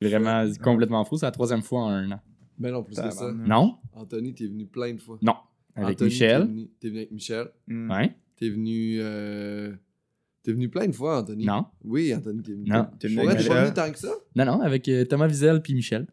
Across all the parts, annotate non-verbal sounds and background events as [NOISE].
Vraiment complètement fou. C'est la troisième fois en un an. Ben non, plus que ça. Non? Anthony, t'es venu plein de fois. Non. Avec Anthony, Michel. T'es venu, avec Michel. Mm. Ouais. T'es venu. Euh... T'es venu plein de fois, Anthony. Non. Oui, Anthony, t'es venu. Non. T'es venu avec pas venu tant que ça? Non, non, avec euh, Thomas Wiesel puis Michel.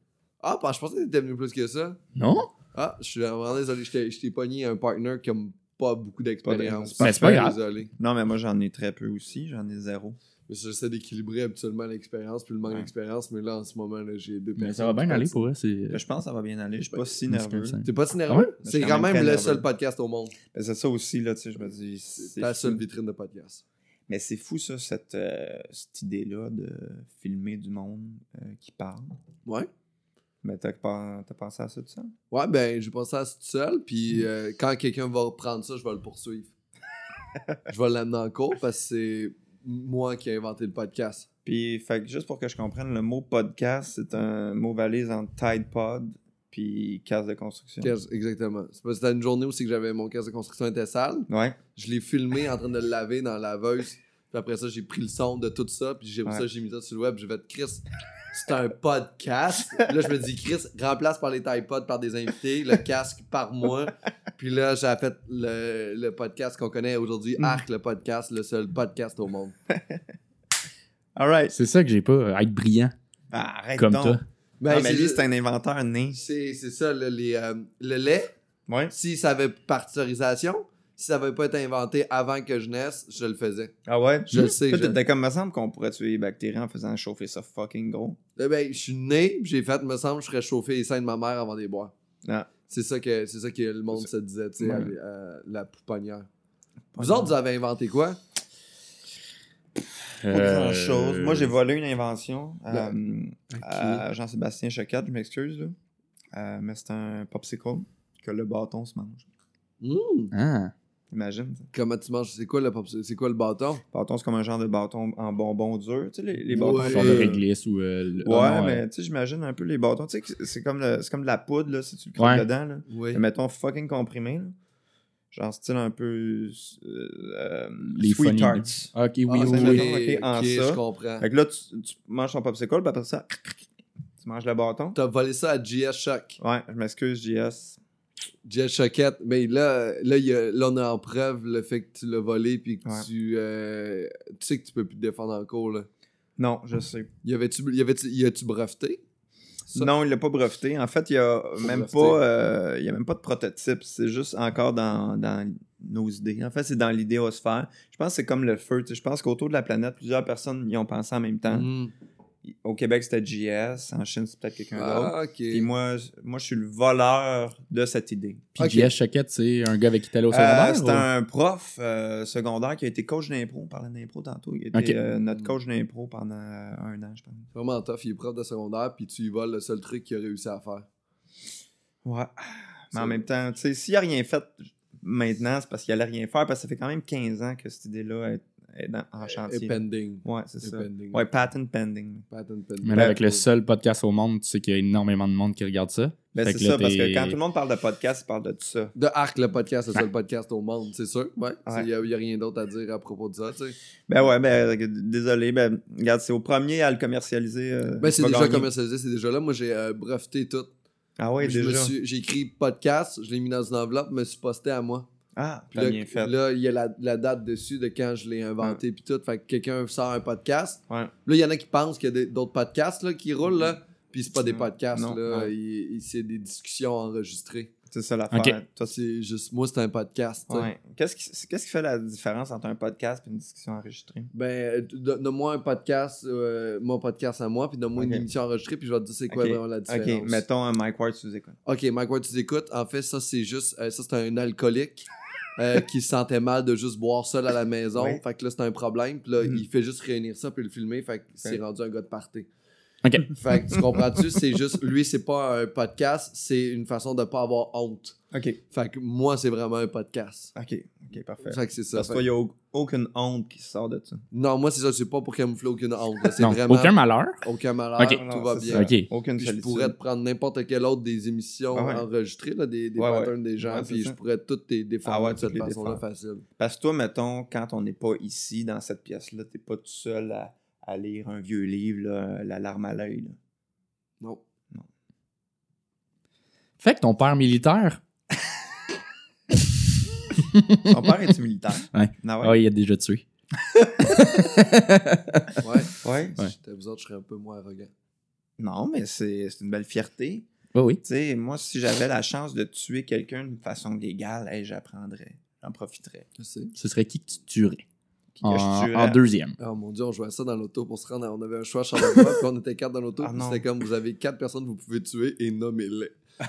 Ah, bah, je pensais que t'étais venu plus que ça. Non? Ah, je suis vraiment désolé. Je t'ai- pogné un partner qui a pas beaucoup d'expérience. Mais c'est pas grave. Désolé. Non, mais moi, j'en ai très peu aussi. J'en ai zéro. Mais j'essaie d'équilibrer habituellement l'expérience puis le manque Ouais. d'expérience. Mais là, en ce moment, là, j'ai deux Mais ça va bien aller pour eux. C'est. Ben, Je pense que ça va bien aller. Je suis pas si nerveux. T'es pas si Ah nerveux? ouais? C'est quand quand même le seul podcast au monde. Ben, c'est ça aussi, là, tu sais, je me dis. C'est fou. seule vitrine de podcast. Mais c'est fou, ça, cette, euh, cette idée-là de filmer du monde euh, qui parle. Ouais. Mais t'as pas- t'as pensé à ça tout ça? Ouais, ben, j'ai pensé à ça tout seul. Puis euh, quand quelqu'un va reprendre ça, je vais le poursuivre. [LAUGHS] je vais l'amener en cours parce que c'est moi qui ai inventé le podcast. Puis, fait que juste pour que je comprenne, le mot podcast, c'est un mot valise entre Tide Pod puis case de construction. Caisse- exactement. C'est parce que c'était une journée où c'est que j'avais mon caisse de construction était sale. Ouais. Je l'ai filmé en train de le laver dans la laveuse. Puis après ça, j'ai pris le son de tout ça. Puis j'ai Ouais. ça, j'ai mis ça sur le web. J'ai fait Chris, c'est un podcast. Puis là, je me dis Chris, remplace par les iPods par des invités, le casque par moi. Puis là, j'ai fait le, le podcast qu'on connaît aujourd'hui, Mm. Arc le podcast, le seul podcast au monde. [LAUGHS] Alright. C'est ça que j'ai pas. à être brillant Ah, arrête comme donc. toi. Ben, Ah, mais c'est lui, c'est un inventeur né. c'est c'est ça, les, euh, le lait, Ouais. si ça avait particularisation, si ça avait pas été inventé avant que je naisse, je le faisais. Ah ouais? Je le sais. Toi, je- comme, me semble qu'on pourrait tuer les bactéries en faisant chauffer ça fucking gros. Eh ben, je suis né, puis j'ai fait, me semble, je ferais chauffer les seins de ma mère avant de les boire. Ah. C'est ça que c'est ça que le monde se disait, tu sais, Ouais. à la pouponnière. Vous autres, vous avez inventé quoi? Pas grand chose. Euh, Moi, j'ai volé une invention euh, Ben, à Jean-Sébastien Choquette, je m'excuse. là. Euh, mais c'est un popsicle que le bâton se mange. Hum, Ah. Imagine. ça. Comment tu manges? C'est quoi le, c'est quoi le bâton? Le bâton, c'est comme un genre de bâton en bonbon dur. Tu sais, les, les Ouais. bâtons. Genre de réglisse ou. euh, le- Ouais, ah mais tu sais, j'imagine un peu les bâtons. Tu sais, que c'est comme, le- c'est comme de la poudre, là, si tu le croques Ouais. dedans. Là. Oui. Mais mettons fucking comprimé. Là. Genre style un peu. euh, Les sweet funny- tarts. Ok, oui, Ah, oui, c'est oui. mettons, ok, en ok, ça. je comprends. Fait que là, tu, tu manges ton popsicle, puis après ça, [LAUGHS] tu manges le bâton. T'as volé ça à JS Shock. Ouais, je m'excuse, JS. JS Choquette. Mais là, là, il y a- là, on a en preuve le fait que tu l'as volé puis que Ouais. tu, euh, tu sais que tu peux plus te défendre en cours. Là. Non, je sais. Y avait-tu y avait-tu y a-tu breveté? Ça? Non, il l'a pas breveté. En fait, il y a même pas, euh, il y a même pas de prototype. C'est juste encore dans, dans nos idées. En fait, c'est dans l'idéosphère. Je pense que c'est comme le feu. tu. Je pense qu'autour de la planète, plusieurs personnes y ont pensé en même temps. Hum. Au Québec, c'était JS. En Chine, c'est peut-être quelqu'un d'autre. Ah, ok. Puis moi, je- moi, je suis le voleur de cette idée. Puis Ok. JS Choquette, c'est un gars avec qui t'allais au Euh, secondaire? c'est ou- un prof euh, secondaire qui a été coach d'impro. On parlait d'impro tantôt. Il a été Ok. euh, notre coach d'impro pendant euh, un an, je pense. C'est vraiment tough. Il est prof de secondaire, puis tu y voles le seul truc qu'il a réussi à faire. Ouais. Mais en C'est- même temps, tu sais, s'il n'a rien fait maintenant, c'est parce qu'il allait rien faire, parce que ça fait quand même 15 ans que cette idée-là est, est dans- en Et chantier. pending. Ouais, c'est ça. pending. Ouais, patent pending. Patent pending. Mais là, avec le seul podcast au monde, tu sais qu'il y a énormément de monde qui regarde ça. Ben, c'est ça, parce que quand tout le monde parle de podcast, il parle de tout ça. De Arc, le podcast, le seul podcast au monde, c'est sûr. Ouais. Ouais. Il n'y a, y a rien d'autre à dire à propos de ça, tu sais. Ben ouais, ben euh, désolé, ben regarde, c'est au premier à le commercialiser. euh, Ben, c'est déjà gagner. commercialisé, c'est déjà là. Moi, j'ai euh, breveté tout. Ah ouais, déjà? J'ai écrit podcast, je l'ai mis dans une enveloppe, me suis posté à moi. Ah, là, bien fait. là, il y a la, la date dessus de quand je l'ai inventé, puis tout. Fait que quelqu'un sort un podcast. Ouais. Là, il y en a qui pensent qu'il y a d'autres podcasts là, qui roulent, là. Puis c'est pas des podcasts, Non, là. C'est des discussions enregistrées. C'est ça l'affaire. Ok. Toi, c'est- juste, moi, c'est un podcast. Ouais. Qu'est-ce qui, qu'est-ce qui fait la différence entre un podcast et une discussion enregistrée? Ben, euh, don- donne-moi un podcast, euh, mon podcast à moi, puis donne-moi une émission enregistrée, puis je vais te dire c'est quoi vraiment la différence. Ok, mettons un Mike Ward sous écoute. Ok, Mike Ward, tu écoutes. En fait, ça, c'est juste. euh, ça, c'est un alcoolique euh, qui se sentait mal de juste boire seul à la maison. Oui. Fait que là, c'est un problème. Puis là, Mhm. il fait juste réunir ça, puis le filmer. Fait que c'est rendu un gars de party. Ok. [LAUGHS] Fait que tu comprends-tu? C'est juste. Lui, c'est pas un podcast, c'est une façon de pas avoir honte. Ok, Fait que moi, c'est vraiment un podcast. ok, ok, parfait. Fait que c'est ça. Parce Fait qu'il que- n'y a au- aucune honte qui sort de ça. Non, moi, c'est ça. C'est pas pour camoufler aucune honte. C'est vraiment. aucun malheur. aucun malheur. Tout Non, va bien. ça. Ok. Aucune Puis je pourrais te prendre n'importe quelle autre des émissions Ah ouais. enregistrées, là, des, des Ouais, ouais. patterns des gens, puis je pourrais toutes les défendre Ah ouais, de cette façon-là facile. Parce que toi, mettons, quand on n'est pas ici, dans cette pièce-là, t'es pas tout seul à, à lire un vieux livre, là, La larme à l'œil. là. Non. Fait que ton père militaire, [LAUGHS] Ton père est militaire? Ouais. Ah ouais? il a déjà tué. [LAUGHS] Ouais. Ouais. Ouais. J'étais vous autres, je serais un peu moins arrogant. Non, mais c'est c'est une belle fierté. Oui, oui. Tu sais, moi, si j'avais la chance de tuer quelqu'un d'une façon légale, hey, j'apprendrais. J'en profiterais. Je sais. Ce serait qui que tu tuerais? En, je tuerais? en deuxième. Oh mon dieu, on jouait à ça dans l'auto pour se rendre. à- On avait un choix à Charlevoix, puis on était quatre dans l'auto. Ah c'était comme vous avez quatre personnes que vous pouvez tuer et nommez-les. [LAUGHS]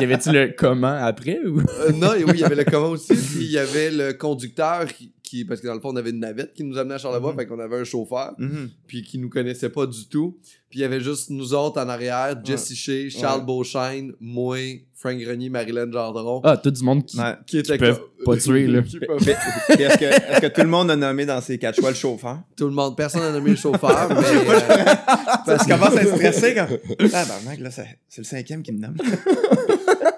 y avait-tu le comment après ou? Euh, non, et oui, il y avait le comment aussi. Puis il y avait le conducteur qui, qui- Parce que dans le fond, on avait une navette qui nous amenait à Charlevoix, Mhm. fait qu'on avait un chauffeur, Mhm. puis qui nous connaissait pas du tout. Puis il y avait juste nous autres en arrière, Jesse Shea, Charles Ouais. Beauchesne, moi, Frank Grenier, Marilyn Gendron. Ah, tout du monde qui. Ouais. qui peuvent pas tuer, là. Est-ce que, que tout le monde a nommé dans ses quatre choix le chauffeur? Tout le monde, personne n'a nommé le chauffeur, [LAUGHS] mais. euh, Parce commence à être stressé quand. Ah, ben, mec, là, c'est c'est le cinquième qui me nomme.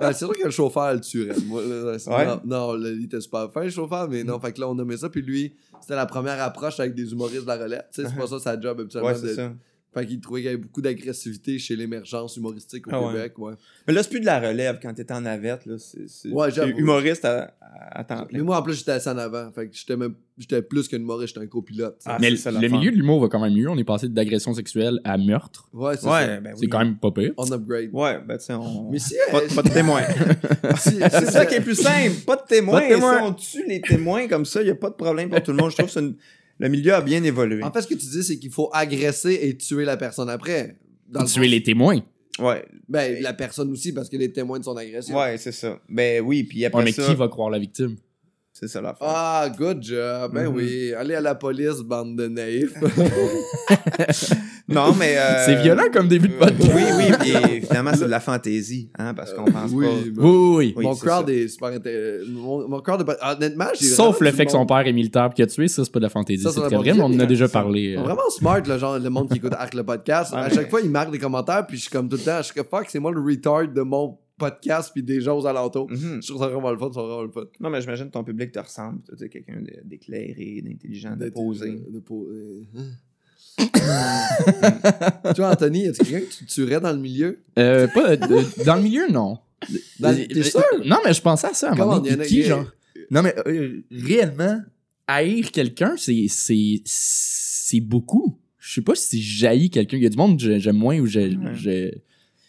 Ouais, c'est sûr que le chauffeur le tuerait. Moi, là, Ouais. Non, non, là, il était super fin, le chauffeur, mais Mm. non, fait que là, on nommait ça. Puis lui, c'était la première approche avec des humoristes de la relève. Tu sais, c'est pas ça sa job habituellement. Uh-huh. Ouais, c'est de- ça. Fait qu'il trouvait qu'il y avait beaucoup d'agressivité chez l'émergence humoristique au Ah ouais. Québec, ouais. Mais là, c'est plus de la relève quand t'étais en navette. Là. C'est, Ouais, humoriste à, à, à temps Mais plein. moi, en plus, j'étais assis en avant. Fait que j'étais même. J'étais plus qu'un humoriste, j'étais un copilote. Ah, Mais le, ça, le l'affaire. milieu de l'humour va quand même mieux. On est passé d'agression sexuelle à meurtre. Ouais, c'est Ouais, ça. ben C'est oui. quand même pas pire. On upgrade. Ouais, ben tu sais, on. Mais si. Pas, euh, pas de témoin. [LAUGHS] [LAUGHS] c'est ça qui est plus simple. Pas de témoin. Pas de témoin. Si on tue les témoins comme ça, il n'y a pas de problème pour tout le monde. Je trouve que c'est une- le milieu a bien évolué. En fait, ce que tu dis, c'est qu'il faut agresser et tuer la personne après. Dans le Tuer les témoins. Ouais, Ben, la personne aussi, parce que les témoins de son agression. ouais, c'est ça. Ben oui, puis après Ouais, mais ça, qui va croire la victime? C'est ça l'affaire. Ah, good job. Ben Mhm. oui. Allez à la police, bande de naïfs. [LAUGHS] Non, mais. euh, C'est violent comme début de podcast. Oui, oui, puis [LAUGHS] finalement, c'est de la fantaisie, hein, parce qu'on pense oui, pas. ben- Oui, oui, oui. Mon crowd est super intéressant. Mon, mon crowd est pas- Honnêtement, j'ai Sauf le fait que son père est militaire et qu'il a tué, ça, c'est pas de la fantaisie. C'est très vrai, mais on en a déjà parlé. Euh. vraiment [LAUGHS] smart, le genre, le monde qui écoute Arc le podcast. Ouais, à chaque fois, ils marquent des commentaires, puis je suis comme tout le temps, je suis comme fuck, c'est moi le retard de mon podcast, puis des gens aux alentours. Mhm. Je trouve ça vraiment le fun, ça vraiment le fun. Non, mais j'imagine que ton public te ressemble. Tu es quelqu'un d'éclairé, d'intelligent, de posé. De poser. [COUGHS] Toi, Anthony, y quelqu'un que tu tuerais dans le milieu? Euh, pas, de- dans le milieu, non. Dans- Euh, T'es sûr? Non, mais je pensais à ça à un Comment, moment donné. y en a- Qui, genre? Non, mais euh, réellement, haïr quelqu'un, c'est, c'est, c'est beaucoup. Je sais pas si j'haïs quelqu'un. Il y a du monde que j'aime moins ou j'ai. Ouais.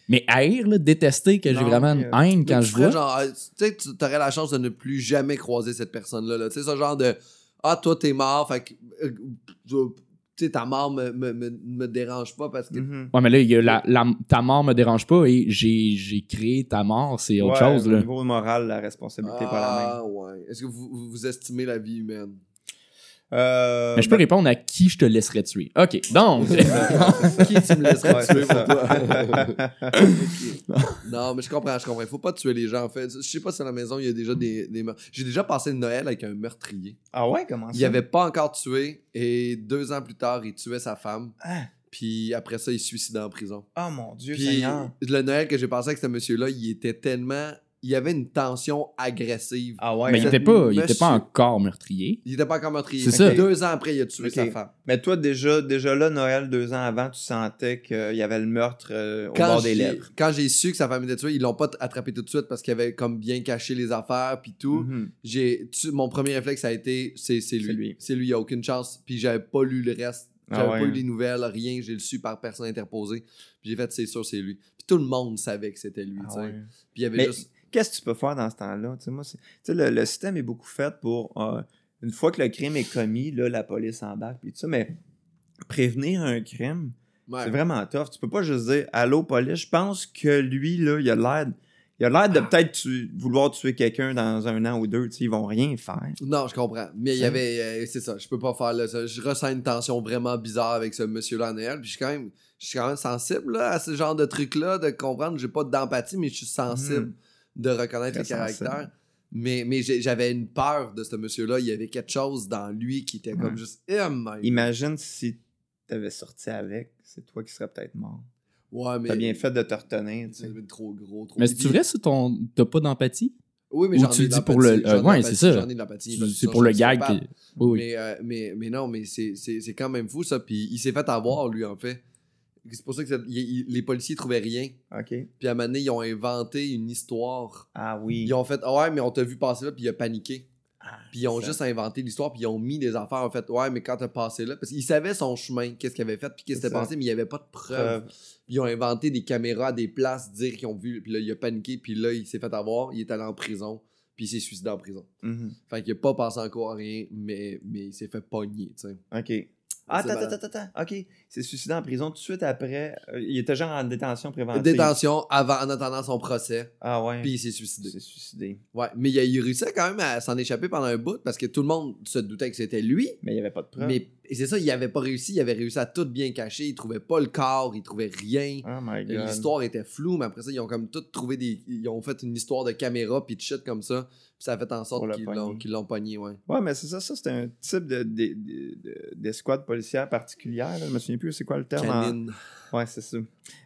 Mais haïr, là, détester que j'ai vraiment une euh, haine quand Tu je vois. genre, euh, tu sais, tu aurais la chance de ne plus jamais croiser cette personne-là. là. Tu sais, ce genre de Ah, toi, t'es mort, fait que. euh, tu sais, ta mort me, me, me, me dérange pas parce que. Mhm. Ouais, mais là, il y a la, la- ta mort me dérange pas et j'ai, j'ai créé ta mort, c'est autre Ouais, chose, Au là. niveau moral, la responsabilité n'est pas la même. Ah, ouais. Est-ce que vous, vous estimez la vie humaine? Euh, Mais je peux ben, répondre à qui je te laisserais tuer. OK, donc. [LAUGHS] Qui tu me laisserais Ouais, tuer pour toi? Non, mais je comprends, je comprends. Il faut pas tuer les gens, en fait. Je sais pas si à la maison, il y a déjà des, des meurtres. J'ai déjà passé le Noël avec un meurtrier. ah ouais, comment ça? Il avait pas encore tué et deux ans plus tard, il tuait sa femme. Ah, Puis après ça, il se suicidait en prison. oh mon Dieu Puis Seigneur. le Noël que j'ai passé avec ce monsieur-là, il était tellement. Il y avait une tension agressive. Ah ouais. mais il hein? était pas, il était pas encore meurtrier. Il était pas encore meurtrier. C'est ça. Deux ans après, il a tué sa femme. Mais toi, déjà, déjà là, Noël, deux ans avant, tu sentais qu'il y avait le meurtre euh, au Quand bord des j'ai- lèvres. Quand j'ai su que sa femme était tuée, ils l'ont pas attrapé tout de suite parce qu'il avait comme bien caché les affaires puis tout. Mhm. J'ai mon premier réflexe a été c'est c'est lui. C'est lui. Il y a aucune chance. Puis j'avais pas lu le reste. Ah J'avais ouais, pas eu les nouvelles, rien, j'ai le su par personne interposée. Puis j'ai fait c'est sûr c'est lui. Puis tout le monde savait que c'était lui, Ah ouais. Puis il y avait Mais juste qu'est-ce que tu peux faire dans ce temps-là? Tu sais, moi, tu sais, le, le système est beaucoup fait pour, euh, une fois que le crime est commis, là, la police embarque, puis tout ça, mais prévenir un crime, ouais. c'est vraiment tough. Tu peux pas juste dire, allô, police, je pense que lui, là, il a l'air... Il a l'air de peut-être tu- vouloir tuer quelqu'un dans un an ou deux. Ils vont rien faire. Non, je comprends. Mais il y C'est- avait. euh, c'est ça, je peux pas faire là, ça. Je ressens une tension vraiment bizarre avec ce monsieur-là en. Puis je suis quand même. Je suis quand même sensible là, à ce genre de truc-là, de comprendre. J'ai pas d'empathie, mais je suis sensible Mhm. De reconnaître les caractères. Mais, mais j'avais une peur de ce monsieur-là. Il y avait quelque chose dans lui qui était comme Ouais. juste. Eh, my- Imagine si t'avais sorti avec, c'est toi qui serais peut-être mort. Ouais, mais. T'as bien fait de te retenir. tu sais. trop gros, trop Mais c'est-tu vrai si ton... t'as pas d'empathie? Oui, mais j'en tu ai dis pour l'empathie, le- euh, ouais, c'est ça. J'en ai de l'empathie. C'est pour le gag. Oui, oui. Mais, euh, mais, mais non, mais c'est- c'est c'est quand même fou ça. Puis il s'est fait avoir, lui, en fait. C'est pour ça que ça- y- y- les policiers trouvaient rien. OK. Puis à un moment donné, ils ont inventé une histoire. Ah oui. Ils ont fait Ah ouais, mais on t'a vu passer là, puis il a paniqué. Ah, Puis ils ont ça. juste inventé l'histoire, puis ils ont mis des affaires. En fait, ouais, mais quand t'as passé là, parce qu'ils savaient son chemin, qu'est-ce qu'il avait fait, puis qu'est-ce qui C'est s'était ça. passé, mais il n'y avait pas de preuves. Preuve. Puis ils ont inventé des caméras à des places, dire qu'ils ont vu, puis là, il a paniqué, puis là, il s'est fait avoir, il est allé en prison, puis il s'est suicidé en prison. Mhm. Fait qu'il a pas passé encore à rien, mais, mais il s'est fait pogner, tu sais. OK. Ah, attends, attends, attends, attends. OK. Il s'est suicidé en prison tout de suite après. Euh, il était genre en détention préventive. Détention avant, en attendant son procès, Ah ouais. puis il s'est il suicidé. s'est suicidé. Ouais, mais il a, il réussissait quand même à s'en échapper pendant un bout parce que tout le monde se doutait que c'était lui. Mais il n'y avait pas de preuve. Mais et c'est ça, il avait pas réussi, il avait réussi à tout bien cacher, il trouvait pas le corps, il trouvait rien. Oh. L'histoire était floue, mais après ça, ils ont comme tout trouvé des. Ils ont fait une histoire de caméra puis de shit comme ça. Puis ça a fait en sorte qu'ils l'ont, l'ont pogné, ouais. Ouais, mais c'est ça, ça c'est un type de, de- de- de- d'escouade policière particulière. Là. Je me souviens plus c'est quoi le terme. en-. Ouais, c'est ça.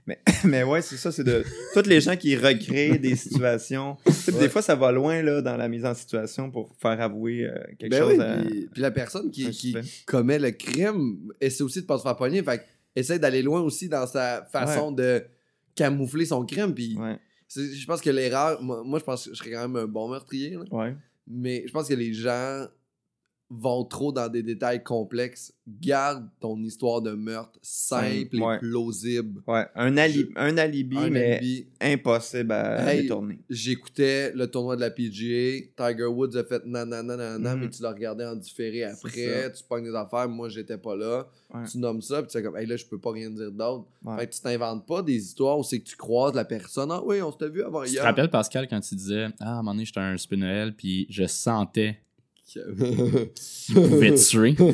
Mais, [LAUGHS] mais ouais, c'est ça, c'est de toutes les gens qui recréent des [LAUGHS] situations. Tu sais, puis Ouais. Des fois, ça va loin là, dans la mise en situation pour faire avouer euh, quelque Ben chose oui, à puis, puis la personne qui, qui commet le crime essaie aussi de pas se faire pogner. Fait essaie d'aller loin aussi dans sa façon de camoufler son crime. Puis Ouais, je pense que l'erreur. Moi, moi, je pense que je serais quand même un bon meurtrier. là. ouais. Mais je pense que les gens vont trop dans des détails complexes. Garde ton histoire de meurtre simple ouais. et plausible. Ouais, un, ali- un alibi, Un mais alibi. impossible à Hey, détourner. J'écoutais le tournoi de la PGA. Tiger Woods a fait nanana, nanana, Mhm. mais tu l'as regardé en différé après. Tu pognes des affaires. Moi, j'étais pas là. Ouais. Tu nommes ça, puis tu es comme, hey, là, je peux pas rien dire d'autre. Ouais. Fait que tu t'inventes pas des histoires où c'est que tu croises la personne. Ah oui, on s'était vu avant Tu te hier. rappelles, Pascal, quand tu disais Ah, à un moment donné, j'étais un spin puis je sentais [LAUGHS] qu'il pouvait tuer. [LAUGHS]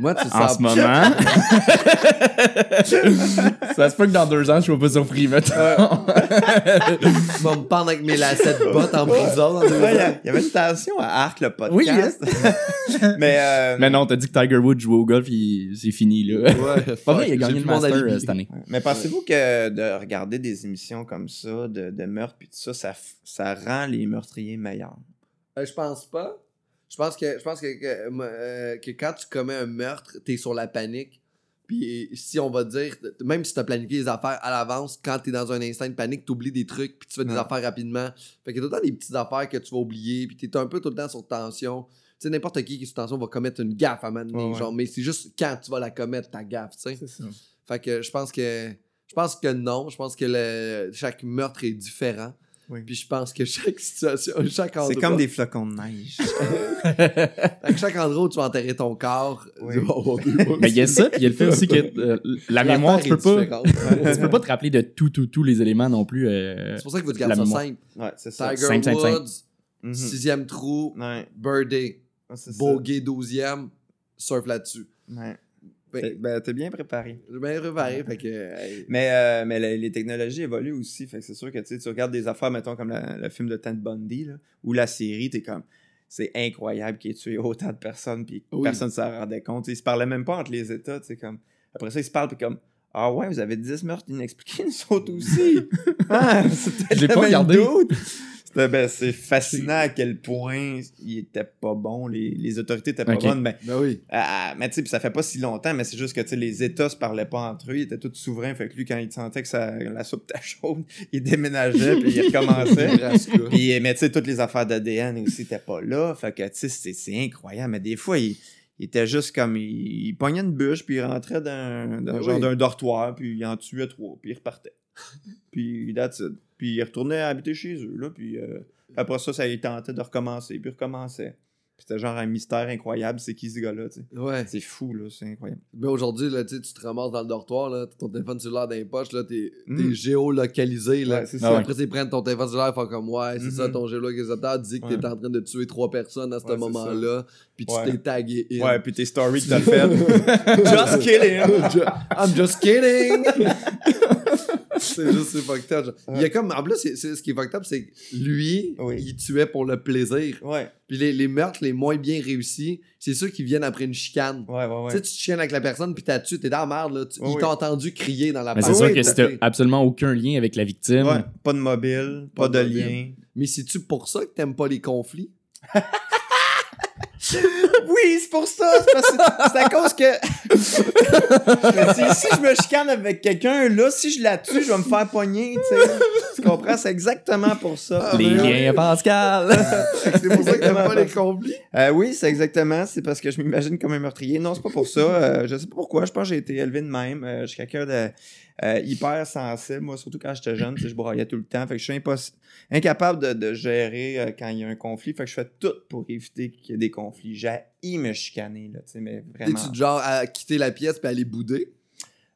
Moi, tu en sens ce moment. [LAUGHS] ça se peut que dans deux ans, je sois pas surpris, mettons. Tu vas me pendre avec mes lacets de bottes en prison dans deux Ouais, il y avait une tension à Arc, le Oui, podcast. mais, euh, Mais non, t'as dit que Tiger Woods jouait au golf, il- c'est fini, là. Ouais, Pas vrai, il a gagné le Master euh, cette année. Mais pensez-vous que de regarder des émissions comme ça, de, de meurtre puis tout ça, ça, ça rend les meurtriers meilleurs? Euh, je pense pas. Je pense que je pense que, que, euh, que quand tu commets un meurtre, t'es sur la panique. Puis si on va dire, même si t'as planifié les affaires à l'avance, quand t'es dans un instant de panique, t'oublies des trucs, puis tu fais des Ouais. affaires rapidement. Fait qu'il y a tout le temps des petites affaires que tu vas oublier, puis t'es un peu tout le temps sur tension. Tu sais, n'importe qui qui est sur tension va commettre une gaffe à un moment donné, Ouais, ouais. genre, mais c'est juste quand tu vas la commettre, ta gaffe, tu sais. ça. Fait que je pense que je pense que non. Je pense que le, chaque meurtre est différent. Oui. Puis je pense que chaque situation, [LAUGHS] chaque endroit. C'est comme des flocons de neige. [LAUGHS] Chaque endroit où tu vas enterrer ton corps, Oui. tu vas avoir des [LAUGHS] Mais il y a ça, puis il y a le fait aussi que euh, la, mémoire, tu peux pas. tu peux pas te rappeler de tout, tout, tous les éléments non plus. euh, C'est pour ça qu'il faut te garder La ça mémoire. simple. Ouais, c'est ça. Tiger Simple, simple, simple. Woods, Mhm. sixième trou, Ouais, ça. bogey douzième, surf là-dessus. Ouais. Ben, T'es- Ben, t'es bien préparé. J'ai bien préparé, fait que... hey, Mais, euh, mais les, les technologies évoluent aussi. Fait que c'est sûr que tu sais, tu regardes des affaires, mettons, comme la- le film de Ted Bundy, là, ou la série, t'es comme. C'est incroyable qu'il ait tué autant de personnes, puis Oui. personne ne s'en rendait compte. Ils se parlaient même pas entre les États, tu sais, comme. Après ça, ils se parlent, puis comme. Ah ouais, vous avez 10 meurtres inexpliqués, nous autres aussi. [LAUGHS] ah, le pas regardé. C'était- ben, c'est fascinant à quel point il était pas bon, les, les autorités étaient pas bonnes. Mais Ben oui. mais tu sais, puis ça fait pas si longtemps, mais c'est juste que les États se parlaient pas entre eux, ils étaient tous souverains. Fait que lui, quand il sentait que ça, la soupe était chaude, [LAUGHS] il déménageait puis il recommençait. [LAUGHS] Puis, mais tu sais, toutes les affaires d'ADN aussi étaient pas là. Fait que tu sais, c'est- c'est incroyable. Mais des fois, il, il était juste comme. Il, il pognait une bûche, puis il rentrait dans, dans Ben genre oui. d'un dortoir, puis il en tuait trois, puis il repartait. [LAUGHS] puis that's it. Puis il retournait habiter chez eux, là, puis euh, après ça, ça il tentait de recommencer, puis recommençait. Puis c'était genre un mystère incroyable, c'est qui ce gars-là, tu sais. Ouais. C'est fou, là, c'est incroyable. Mais aujourd'hui, là, tu te ramasses dans le dortoir, là, t'as ton téléphone cellulaire dans les poches, là, t'es Mm. t'es géolocalisé, là. Ouais, c'est ça. Après, ils prennent ton téléphone cellulaire, font comme, ouais, c'est ça, Mhm. ton géolocalisateur dit que Ouais. t'es en train de tuer trois personnes à ce Ouais, moment-là, puis tu t'es tagué in. Ouais, puis tes stories que t'as [LAUGHS] faites. [LAUGHS] Just kidding! I'm just kidding! [LAUGHS] c'est juste, c'est fucked up. genre. Il y a comme, en plus, c'est- c'est- ce qui est fucked up, c'est que lui, Oui. il tuait pour le plaisir. Ouais, Puis les, les meurtres les moins bien réussis, c'est ceux qui viennent après une chicane. ouais, ouais. Tu sais, ouais. tu te chiennes avec la personne, puis t'as tué, t'es dans la merde, là. Tu- Oui, il oui. t'a entendu crier dans la Mais c'est sûr oui, que t'as fait. absolument aucun lien avec la victime, Ouais, pas de mobile, pas, Pas de de mobile. lien. Mais c'est-tu pour ça que t'aimes pas les conflits? [LAUGHS] [LAUGHS] Oui, c'est pour ça. C'est à cause que [LAUGHS] si je me chicane avec quelqu'un, là, si je la tue, je vais me faire pogner, tu sais. Tu comprends? C'est exactement pour ça. Les liens, Pascal. [LAUGHS] C'est pour ça que t'aimes pas les conflits. Euh, oui, c'est exactement. C'est parce que je m'imagine comme un meurtrier. Non, c'est pas pour ça. Euh, je sais pas pourquoi. Je pense que j'ai été élevé de même. Euh, je suis quelqu'un de euh, hyper sensible. Moi, surtout quand j'étais jeune, je broyais tout le temps. Fait que je suis impos- incapable de, de gérer euh, quand il y a un conflit. Fait que je fais tout pour éviter qu'il y ait des conflits. J'ai me chicaner, là, tu sais, mais vraiment. Es-tu du genre à quitter la pièce puis aller bouder?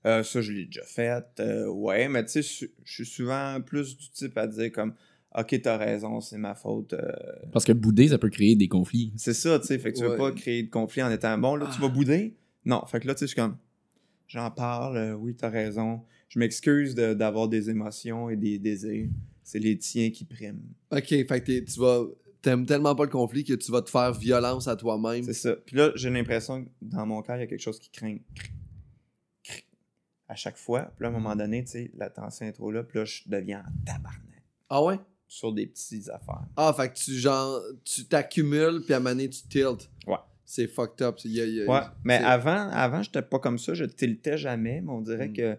Euh, ça, je l'ai déjà fait. euh, ouais, mais tu sais, je je suis souvent plus du type à dire comme Ok, t'as raison, c'est ma faute. euh, Parce que bouder, ça peut créer des conflits. c'est ça, tu sais. Fait que tu veux Ouais. pas créer de conflit en étant bon. Là, tu vas bouder? Non, fait que là, tu sais, je suis comme J'en parle, euh, oui, t'as raison. Je m'excuse de- d'avoir des émotions et des désirs. C'est les tiens qui priment. Ok, fait que tu vas. T'aimes tellement pas le conflit que tu vas te faire violence à toi-même. C'est ça. Puis là, j'ai l'impression que dans mon cœur, il y a quelque chose qui craint. À chaque fois. Puis là, à un moment donné, tu sais, la tension est trop là. Puis là, je deviens en tabarnak. Ah ouais? Sur des petites affaires. Ah, fait que tu genre. Tu t'accumules puis à un moment donné, tu tiltes. Ouais. C'est fucked up. Y a- il y a- Ouais, mais avant, avant j'étais pas comme ça, je tiltais jamais, mais on dirait Mm. que,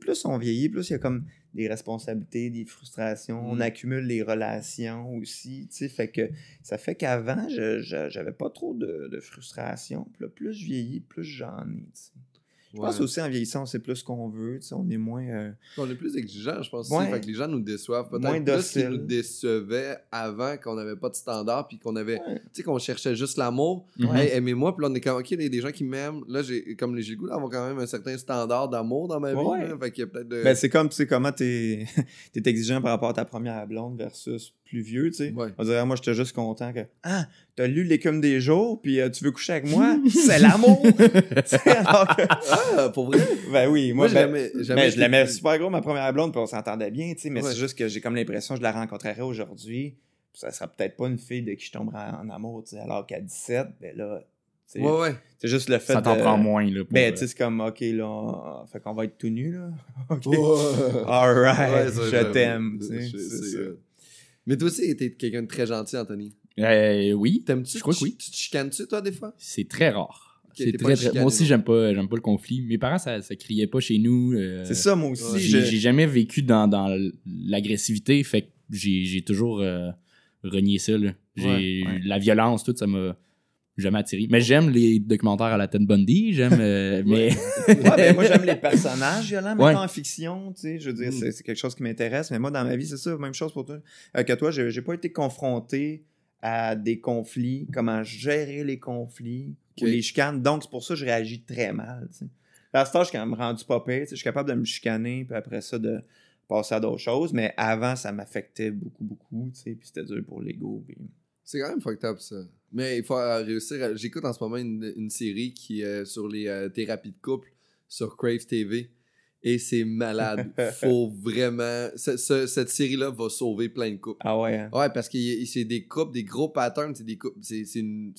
plus on vieillit, plus il y a comme des responsabilités, des frustrations, on Mm. accumule les relations aussi, fait que ça fait qu'avant, je- j'avais pas trop de, de frustration, plus je vieillis, plus j'en ai, Je pense aussi en vieillissant, on sait plus ce qu'on veut, tu sais, on est moins... euh, On est plus exigeant, je pense. aussi. Ouais. Fait que les gens nous déçoivent. Moins Peut-être plus qu'ils nous décevaient avant qu'on n'avait pas de standard puis qu'on avait. Ouais. Tu sais, qu'on cherchait juste l'amour. Mhm. Hey, aimez-moi. Puis là, on est comme, OK, il y a des gens qui m'aiment. Là, j'ai comme j'ai le goût d'avoir quand même un certain standard d'amour dans ma vie. Ouais. là. Fait qu'il y a peut-être de. Ben, c'est comme, tu sais, comment t'es [LAUGHS] es exigeant par rapport à ta première blonde versus plus vieux, tu sais. Ouais. On dirait, moi, j'étais juste content que, ah, t'as lu l'écume des jours, puis euh, tu veux coucher avec moi, [LAUGHS] c'est l'amour! [LAUGHS] Alors que- Ah, pour vrai? ben oui, moi, Moi, ben, jamais. jamais mais je l'aimais super gros, ma première blonde, puis on s'entendait bien, tu sais, mais Ouais. c'est juste que j'ai comme l'impression que je la rencontrerais aujourd'hui, ça sera peut-être pas une fille de qui je tomberais en amour, tu sais, alors qu'à 17, ben là, tu sais, Ouais, ouais. c'est juste le fait Ça t'en de... prend moins, là. pour, Ben, euh, tu sais, c'est comme, OK, là, on- fait qu'on va être tout nu, là. [LAUGHS] OK. Ouais, ça, je t'aime, c'est c'est, Mais toi aussi, t'es quelqu'un de très gentil, Anthony. euh, oui, T'aimes-tu? Je crois que oui. Tu te chicanes-tu, toi, des fois? c'est très rare. Très, très- Moi aussi, j'aime pas, j'aime pas le conflit. Mes parents, ça, ça criait pas chez nous. euh, C'est ça, moi aussi. Ouais. J'ai je- j'ai jamais vécu dans, dans l'agressivité, fait que j'ai j'ai toujours euh, renié ça. là. J'ai Ouais, ouais. La violence, tout, ça m'a jamais attiré. Mais j'aime les documentaires à la Ted Bundy, j'aime. euh, mais Ouais, ben, moi, j'aime les personnages violents, Ouais. mettons, en fiction, tu sais. Je veux dire, Mm. c'est c'est quelque chose qui m'intéresse. Mais moi, dans ma vie, c'est ça, même chose pour toi. euh, que toi, j'ai j'ai pas été confronté à des conflits, comment gérer les conflits Ou les chicanes. Donc, c'est pour ça que je réagis très mal. À ce temps, je suis quand même rendu pas pire, Je suis capable de me chicaner, puis après ça, de passer à d'autres choses. Mais avant, ça m'affectait beaucoup, beaucoup. Puis c'était dur pour l'ego. puis- C'est quand même fucked up, ça. Mais il faut euh, réussir. à- J'écoute en ce moment une, une série qui est sur les euh, thérapies de couple sur Crave TV. Et c'est malade. faut [LAUGHS] vraiment. ce- ce- cette série-là va sauver plein de couples. Ah ouais, hein? Ouais, parce que c'est des couples, des gros patterns, c'est des couples, c'est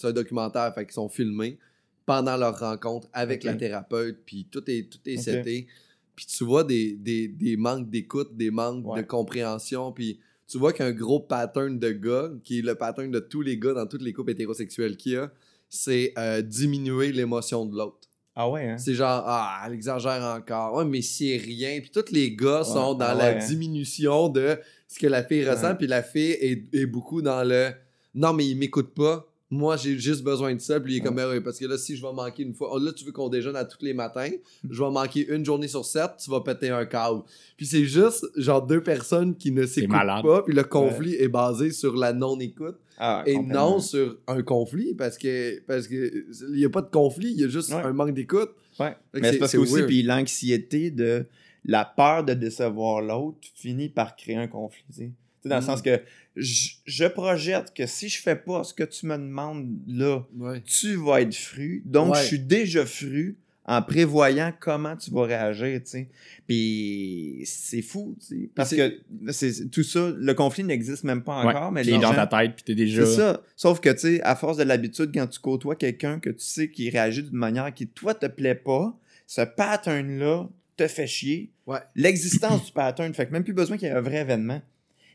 un documentaire, fait qu'ils sont filmés pendant leur rencontre avec la thérapeute, puis tout est tout est seté. Puis tu vois des, des, des manques d'écoute, des manques Ouais. de compréhension, puis tu vois qu'un gros pattern de gars, qui est le pattern de tous les gars dans tous les couples hétérosexuels qu'il y a, c'est euh, diminuer l'émotion de l'autre. Ah ouais, hein? C'est genre, ah, elle exagère encore. Ouais, mais c'est rien. Puis tous les gars sont dans ah la ouais, hein? diminution de ce que la fille ressent. Puis la fille est, est beaucoup dans le non, mais il m'écoute pas. Moi, j'ai juste besoin de ça. Puis il est comme, Ouais. Ben parce que là, si je vais manquer une fois, oh, là, tu veux qu'on déjeune à tous les matins, je vais manquer une journée sur sept, tu vas péter un câble. Puis c'est juste, genre, deux personnes qui ne s'écoutent pas. Puis le conflit est basé sur la non-écoute Ah, et non sur un conflit parce que parce que il y a pas de conflit, il y a juste Ouais. un manque d'écoute. Mais c'est- parce c'est que aussi, weird. puis l'anxiété de la peur de décevoir l'autre finit par créer un conflit. Dans le Mm. sens que je, je projette que si je fais pas ce que tu me demandes là, Ouais. tu vas être fru. Donc, Ouais. je suis déjà fru en prévoyant comment tu vas réagir, tu sais. Puis c'est fou, tu sais. Parce que c'est tout ça, le conflit n'existe même pas Ouais. encore, mais Puis les dans ta tête, puis t'es déjà. C'est ça. Sauf que, tu sais, à force de l'habitude, quand tu côtoies quelqu'un que tu sais qui réagit d'une manière qui, toi, te plaît pas, ce pattern-là te fait chier. Ouais. L'existence du pattern, fait que même plus besoin qu'il y ait un vrai événement.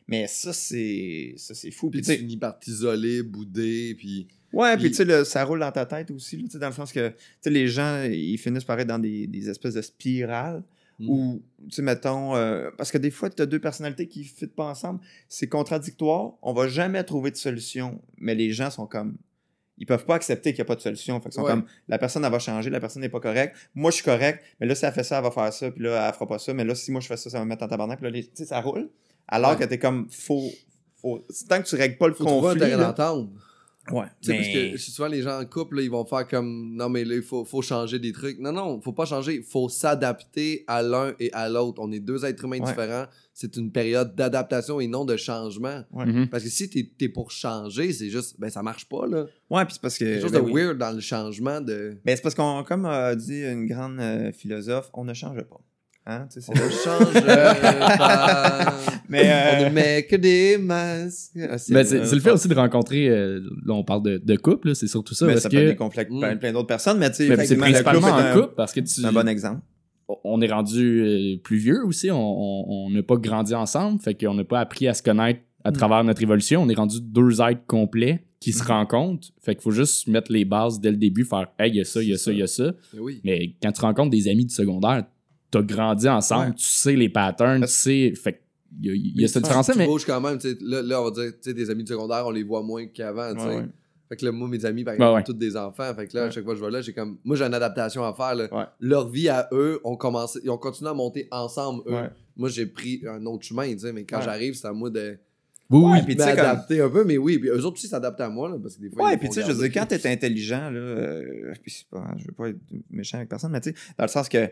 Mais ça, c'est ça c'est fou. Puis Puis, tu finis par t'isoler, bouder, puis... Ouais, puis Puis- tu sais, ça roule dans ta tête aussi, là, dans le sens que les gens, ils finissent par être dans des, des espèces de spirales Mm. où, tu sais, mettons, euh, parce que des fois, tu as deux personnalités qui ne fit pas ensemble, c'est contradictoire, on va jamais trouver de solution, mais les gens sont comme. Ils peuvent pas accepter qu'il n'y a pas de solution. Fait qu'ils sont Ouais. comme, la personne, elle va changer, la personne n'est pas correcte. Moi, je suis correct, mais là, si elle fait ça, elle va faire ça, puis là, elle fera pas ça, mais là, si moi, je fais ça, ça va me mettre en tabarnak, puis là, tu sais, ça roule. Alors Ouais. que tu es comme, faut. faut tant que tu règles pas le Faut trouver conflit. terrain là- d'entente. Ouais, Tu sais, mais- parce que souvent, les gens en couple, là, ils vont faire comme non, mais là, il faut, faut changer des trucs. Non, non, faut pas changer. Il faut s'adapter à l'un et à l'autre. On est deux êtres humains Ouais. différents. C'est une période d'adaptation et non de changement. Ouais. Mhm. Parce que si t'es es pour changer, c'est juste, ben ça marche pas, là. Ouais, puis c'est parce que. Quelque chose ben de oui. weird dans le changement de. Ben, c'est parce qu'on, comme a dit une grande euh, philosophe, on ne change pas. Hein? tu sais, On c'est- ne change pas. Mais, euh, On ne met que des masques. Ah, c'est euh, c'est le fait aussi de rencontrer. euh, là, on parle de, de couple, là, c'est surtout ça. mais parce ça peut être que des conflits avec Mm. plein, plein d'autres personnes, mais tu sais, mais c'est principalement en couple parce que tu, C'est un bon exemple. on est rendu euh, plus vieux aussi. On- n'a pas grandi ensemble, fait qu'on n'a pas appris à se connaître à Mm. travers notre évolution. On est rendu deux êtres complets qui se Mm. rencontrent. Fait qu'il faut juste mettre les bases dès le début, faire Hey, il y a ça, il y a ça, il y a ça. Mais oui. Mais quand tu rencontres des amis du secondaire, t'as grandi ensemble, Ouais. tu sais les patterns, tu sais. Fait qu'il y a, il y a cette Tu- différence-là, mais. bouges quand même. tu sais, Là, là, on va dire, tu sais, des amis du secondaire, on les voit moins qu'avant. tu sais. Ouais, ouais. Fait que là, moi, mes amis, par exemple, ouais. tous des enfants. Fait que là, à chaque fois que je vais là, j'ai comme. Moi, j'ai une adaptation à faire. là. Ouais. Leur vie à eux, ont commencé, ils ont continué à monter ensemble, eux. Ouais. Moi, j'ai pris un autre chemin, tu sais, mais quand Ouais. j'arrive, c'est à moi de Oui, oui. Puis tu sais, comme- un peu. Mais oui, puis eux autres aussi s'adaptent à moi, là, parce que des fois. Ouais, ils puis me tu sais, je veux dire, quand t'es intelligent, là, euh, puis c'est pas, je veux pas être méchant avec personne, mais tu sais, dans le sens que,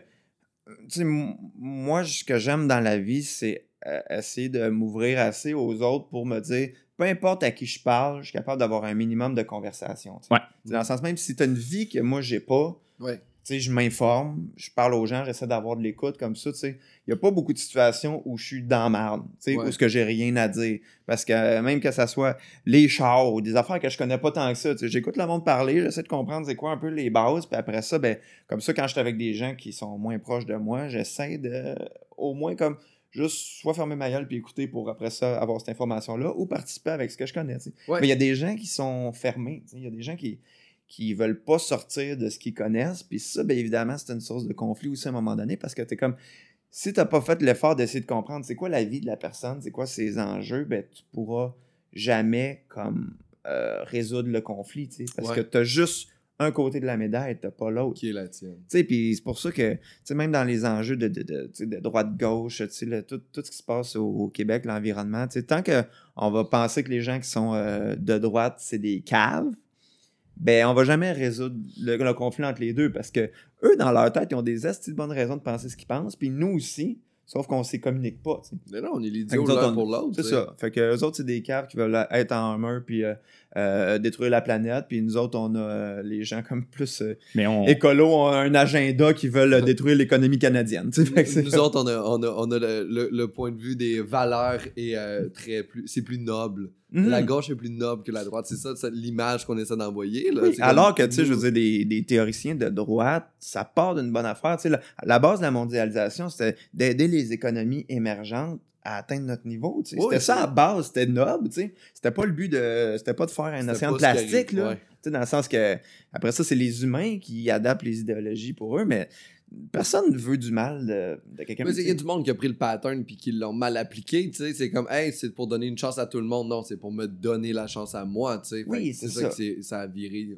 moi, ce que j'aime dans la vie, c'est euh, essayer de m'ouvrir assez aux autres pour me dire, peu importe à qui je parle, je suis capable d'avoir un minimum de conversation. tu. Ouais. Dans le sens, même si t'as une vie que moi, j'ai pas, Ouais. Tu sais, je m'informe, je parle aux gens, j'essaie d'avoir de l'écoute comme ça, tu sais. Il n'y a pas beaucoup de situations où je suis dans marde, tu sais, Ouais. où ce que j'ai rien à dire. Parce que euh, même que ça soit les chars ou des affaires que je connais pas tant que ça, tu sais, j'écoute le monde parler, j'essaie de comprendre c'est quoi un peu les bases, puis après ça, ben, comme ça, quand je suis avec des gens qui sont moins proches de moi, j'essaie de, au moins comme, juste soit fermer ma gueule puis écouter pour après ça avoir cette information-là ou participer avec ce que je connais, tu sais. Ouais. Mais il y a des gens qui sont fermés, tu sais, il y a des gens qui qui veulent pas sortir de ce qu'ils connaissent. Puis ça, bien évidemment, c'est une source de conflit aussi à un moment donné parce que tu es comme. Si tu pas fait l'effort d'essayer de comprendre c'est quoi la vie de la personne, c'est quoi ses enjeux, ben tu pourras jamais comme euh, résoudre le conflit, tu sais, parce Ouais. que tu as juste un côté de la médaille, tu pas l'autre. Qui est la tienne. Tu sais, puis c'est pour ça que, tu sais, même dans les enjeux de, de, de, de droite-gauche, tu sais, le- tout, tout ce qui se passe au, au Québec, l'environnement, tu sais, tant qu'on va penser que les gens qui sont euh, de droite, c'est des caves, ben, on va jamais résoudre le, le conflit entre les deux parce que eux, dans leur tête, ils ont des esti de bonnes raisons de penser ce qu'ils pensent, puis nous aussi, sauf qu'on ne s'y communique pas. Mais non, on est l'idiot l'un pour l'autre. C'est ça. Fait que eux autres, c'est des caves qui veulent être en mur puis euh, euh, détruire la planète. Puis nous autres, on a euh, les gens comme plus euh, Mais on. écolos ont un agenda qui veulent euh, détruire l'économie canadienne. tu sais. Nous autres, on a, on a, on a le, le- le point de vue des valeurs et euh, très plus, c'est plus noble. Mhm. La gauche est plus noble que la droite. C'est ça, c'est l'image qu'on essaie d'envoyer. là. Oui, alors que, tu sais, je veux dire, des, des théoriciens de droite, ça part d'une bonne affaire. Tu sais, la, la base de la mondialisation, c'était d'aider les économies émergentes à atteindre notre niveau. tu sais. Oui, c'était ça à base, c'était noble. tu sais. C'était pas le but de. C'était pas de faire un océan de plastique, là. ouais. Tu sais, dans le sens que, après ça, c'est les humains qui adaptent les idéologies pour eux, mais personne ne veut du mal de, de quelqu'un. Mais il y a du monde qui a pris le pattern puis qui l'ont mal appliqué, tu sais, c'est comme hey, c'est pour donner une chance à tout le monde, non, c'est pour me donner la chance à moi, tu sais. Fait Oui, c'est c'est ça, ça. que ça a viré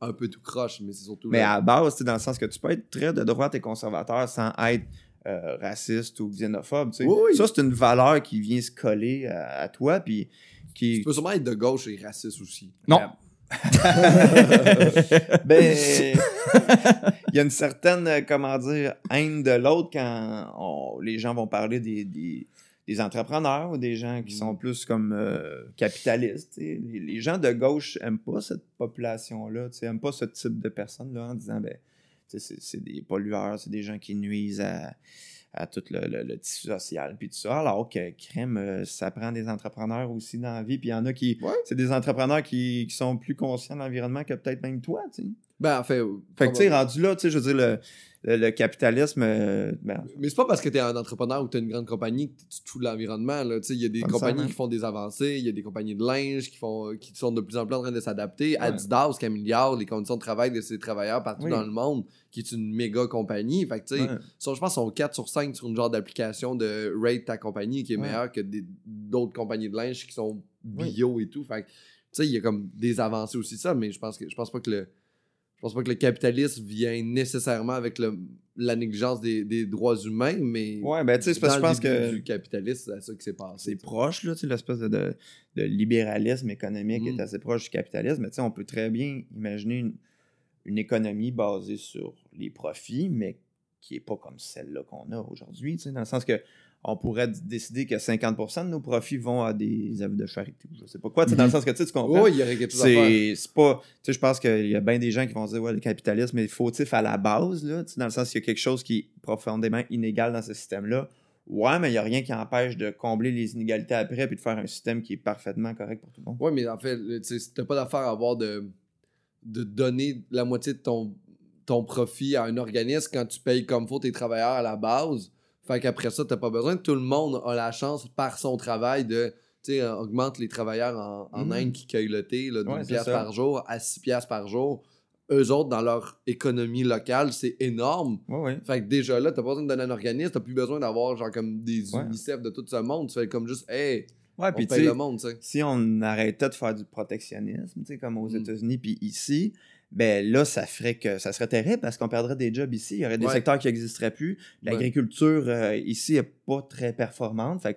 un peu tout croche, mais c'est surtout Mais là- à la base, dans le sens que tu peux être très de droite et conservateur sans être euh, raciste ou xénophobe. tu sais. Oui, oui. Ça, c'est une valeur qui vient se coller à, à toi. Puis qui. tu peux sûrement être de gauche et raciste aussi. Non. [LAUGHS] ben, [LAUGHS] il y a une certaine, euh, comment dire, haine de l'autre quand on- les gens vont parler des, des, des entrepreneurs ou des gens qui sont plus comme euh, capitalistes. tu sais. Les, les gens de gauche aiment pas cette population-là, tu sais, aiment pas ce type de personnes-là en disant, ben, c'est des pollueurs, c'est des gens qui nuisent à, à tout le, le- le tissu social, puis tout ça. Alors que crème, euh, ça prend des entrepreneurs aussi dans la vie, puis il y en a qui, Ouais. c'est des entrepreneurs qui, qui sont plus conscients de l'environnement que peut-être même toi, tu sais. Ben, en fait. Fait que, tu sais, rendu là, tu sais, je veux dire, le, le, le capitalisme, euh, ben, Mais c'est pas parce que t'es un entrepreneur ou t'as une grande compagnie que tu te fous de l'environnement. là. Tu sais, Il y a des compagnies nécessairement. qui font des avancées, il y a des compagnies de linge qui, font, qui sont de plus en plus en train de s'adapter. Adidas qui améliore les conditions de travail de ses travailleurs partout Oui. dans le monde, qui est une méga compagnie. Fait que, tu sais, ouais. je pense qu'ils sont 4 sur 5 sur une genre d'application de rate ta compagnie qui est Ouais. meilleure que d'autres compagnies de linge qui sont bio et tout. Fait que, tu sais, il y a comme des avancées aussi, ça, mais je pense que je pense pas que le. Je pense pas que le capitalisme vient nécessairement avec le, la négligence des, des droits humains, mais Ouais, ben, tu sais, parce que je pense que du capitalisme, c'est ça qui s'est passé. c'est proche, là, tu sais, l'espèce de, de, de libéralisme économique Mm. est assez proche du capitalisme, mais tu sais, on peut très bien imaginer une, une économie basée sur les profits, mais qui est pas comme celle-là qu'on a aujourd'hui, tu sais, dans le sens que on pourrait décider que 50% de nos profits vont à des œuvres de charité ou je sais pas quoi, dans le Mhm. sens que tu comprends? Oui, il y aurait quelque chose. C'est pas. Tu sais, je pense qu'il y a bien des gens qui vont dire, ouais, le capitalisme est fautif à la base, là, dans le sens qu'il y a quelque chose qui est profondément inégal dans ce système-là. Ouais, mais il n'y a rien qui empêche de combler les inégalités après puis de faire un système qui est parfaitement correct pour tout le monde. Oui, mais en fait, tu t'as pas d'affaire à avoir de, de donner la moitié de ton, ton profit à un organisme quand tu payes comme faut tes travailleurs à la base. Fait qu'après ça, t'as pas besoin. Tout le monde a la chance, par son travail, de. Tu sais, euh, augmente les travailleurs en, en Mhm. Inde qui cueillent le thé là, d'une Ouais, pièce par jour à 6 piastres par jour. Eux autres, dans leur économie locale, c'est énorme. Ouais, ouais. Fait que déjà là, t'as pas besoin de donner un organisme, t'as plus besoin d'avoir genre comme des. UNICEF de tout ce monde. Tu fais comme juste, hey, Ouais, on paye le monde, si on arrêtait de faire du protectionnisme, tu sais, comme aux Mm. États-Unis puis ici, ben là, ça ferait que ça serait terrible parce qu'on perdrait des jobs ici. Il y aurait des Ouais. secteurs qui n'existeraient plus. L'agriculture euh, ici est pas très performante. Fait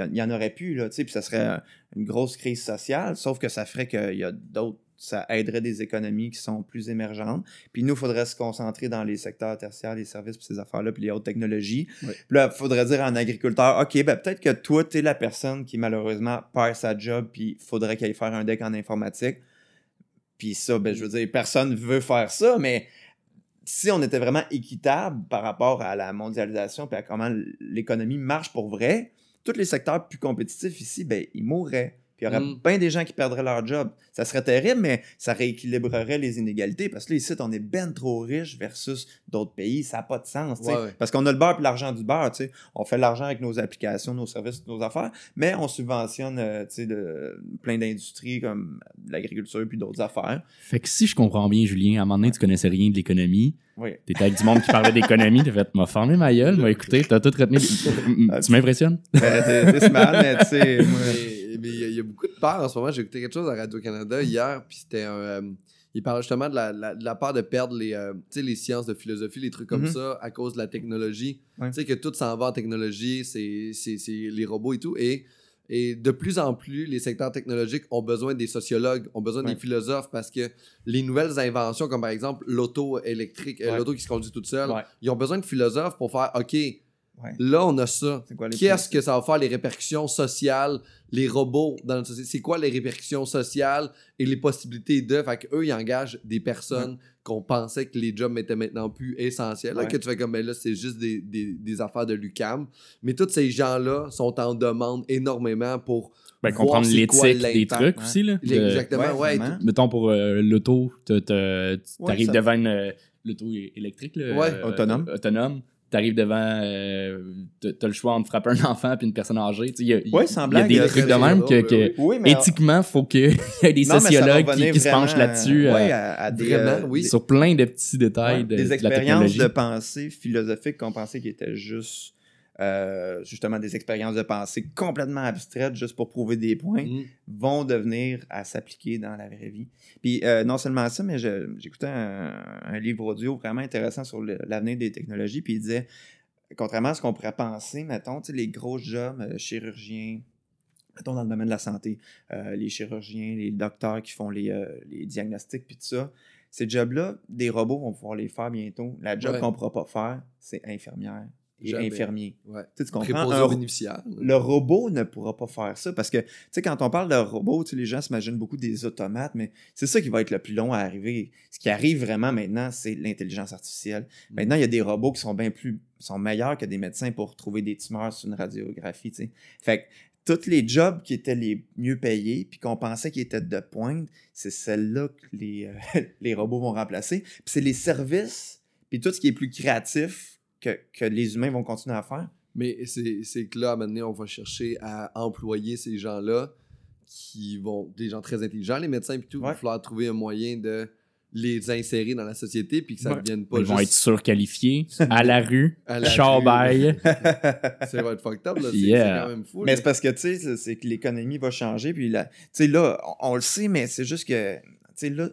en- il y en aurait plus, là, tu sais, puis ça serait une grosse crise sociale, sauf que ça ferait qu'il y a d'autres. Ça aiderait des économies qui sont plus émergentes. Puis nous, il faudrait se concentrer dans les secteurs tertiaires, les services, puis ces affaires-là, puis les hautes technologies. Puis là, il faudrait dire à un agriculteur, OK, ben peut-être que toi, tu es la personne qui malheureusement perd sa job, puis il faudrait qu'il aille faire un deck en informatique. Puis ça, ben, je veux dire, personne veut faire ça, mais si on était vraiment équitable par rapport à la mondialisation puis à comment l'économie marche pour vrai, tous les secteurs plus compétitifs ici, ben, ils mourraient. Puis il y aurait Mm. bien des gens qui perdraient leur job. Ça serait terrible, mais ça rééquilibrerait les inégalités. Parce que là, ici, on est ben trop riche versus d'autres pays. Ça n'a pas de sens. Ouais, ouais. Parce qu'on a le beurre et l'argent du beurre. tu sais. On fait de l'argent avec nos applications, nos services, nos affaires, mais on subventionne euh, tu sais, de, plein d'industries comme l'agriculture puis d'autres affaires. Fait que si je comprends bien, Julien, à un moment donné, tu connaissais rien de l'économie. Oui. T'étais avec du monde qui parlait d'économie. T'as fait, m'a formé ma gueule, m'a [LAUGHS] écouté, t'as tout retenu. [LAUGHS] tu m'impressionnes? Ben, t'es- t'es smart, mais tu sais, [LAUGHS] moi, Mais il y, a- il y a beaucoup de peur en ce moment. J'ai écouté quelque chose à Radio-Canada hier, puis c'était un. euh, il parlait justement de la, la, de la peur de perdre les, euh, les sciences de philosophie, les trucs comme Mhm. ça, à cause de la technologie. Ouais. Tu sais, que tout s'en va en technologie, c'est les robots et tout. Et, et de plus en plus, les secteurs technologiques ont besoin des sociologues, ont besoin Ouais. des philosophes, parce que les nouvelles inventions, comme par exemple l'auto électrique, euh, Ouais. l'auto qui se conduit toute seule, ils ont besoin de philosophes pour faire OK, Ouais. là, on a ça. Qu'est-ce que ça va faire les répercussions sociales, les robots dans notre société? C'est quoi les répercussions sociales et les possibilités de? Fait qu'eux, ils engagent des personnes qu'on pensait que les jobs étaient maintenant plus essentiels. Là, Ouais. que tu fais comme, ben là, c'est juste des, des- des affaires de l'UCAM. Mais tous ces gens-là sont en demande énormément pour. Ben, comprendre l'éthique des trucs ouais. aussi, là. De- Exactement, Ouais, mettons pour euh, l'auto, t'arrives ça- devant une, euh, l'auto électrique, là, Ouais. euh, Autonome. euh, autonome. T'arrives devant, euh, t'as le choix entre frapper un [LAUGHS] enfant puis une personne âgée. Tu sais, Il y a, Ouais, y des trucs de même que, que oui. Mais éthiquement, faut qu'il [LAUGHS] y ait des Non, sociologues qui, qui se penchent là-dessus. euh, euh, ouais, à, à des, Vraiment, euh, oui. des- sur plein de petits détails ouais, de, des de la expériences de pensée philosophique qu'on pensait qui étaient juste euh, justement des expériences de pensée complètement abstraites juste pour prouver des points Mm. vont devenir à s'appliquer dans la vraie vie. Puis euh, non seulement ça, mais j'écoutais un, un livre audio vraiment intéressant sur l'avenir des technologies, puis il disait, contrairement à ce qu'on pourrait penser, mettons, les gros jobs, euh, chirurgiens, mettons dans le domaine de la santé, les chirurgiens, les docteurs qui font les, les diagnostics, puis tout ça, ces jobs-là, des robots vont pouvoir les faire bientôt. La job Ouais. qu'on ne pourra pas faire, c'est infirmière et Jamais. infirmier. Ouais. Tu sais, tu comprends? Un le robot ne pourra pas faire ça parce que, tu sais, quand on parle de robot, tu sais, les gens s'imaginent beaucoup des automates, mais c'est ça qui va être le plus long à arriver. Ce qui arrive vraiment maintenant, c'est l'intelligence artificielle. Mm. Maintenant, il y a des robots qui sont bien plus, sont meilleurs que des médecins pour trouver des tumeurs sur une radiographie, tu sais. Fait que tous les jobs qui étaient les mieux payés, puis qu'on pensait qu'ils étaient de pointe, c'est celles-là que les, euh, [LAUGHS] les robots vont remplacer. Puis c'est les services, puis tout ce qui est plus créatif que, que les humains vont continuer à faire. Mais c'est que là, à un moment donné, on va chercher à employer ces gens-là qui vont. des gens très intelligents, les médecins, puis tout. Il va falloir trouver un moyen de les insérer dans la société, puis que ça ne Ouais. devienne pas Ils vont être surqualifiés à la [LAUGHS] rue, à la. [LAUGHS] Ça va être fucked up, là. C'est Yeah. quand même fou. Mais c'est parce que, tu sais, c'est- que l'économie va changer. Puis là, tu sais, là, on, on le sait, mais c'est juste que, tu sais, là,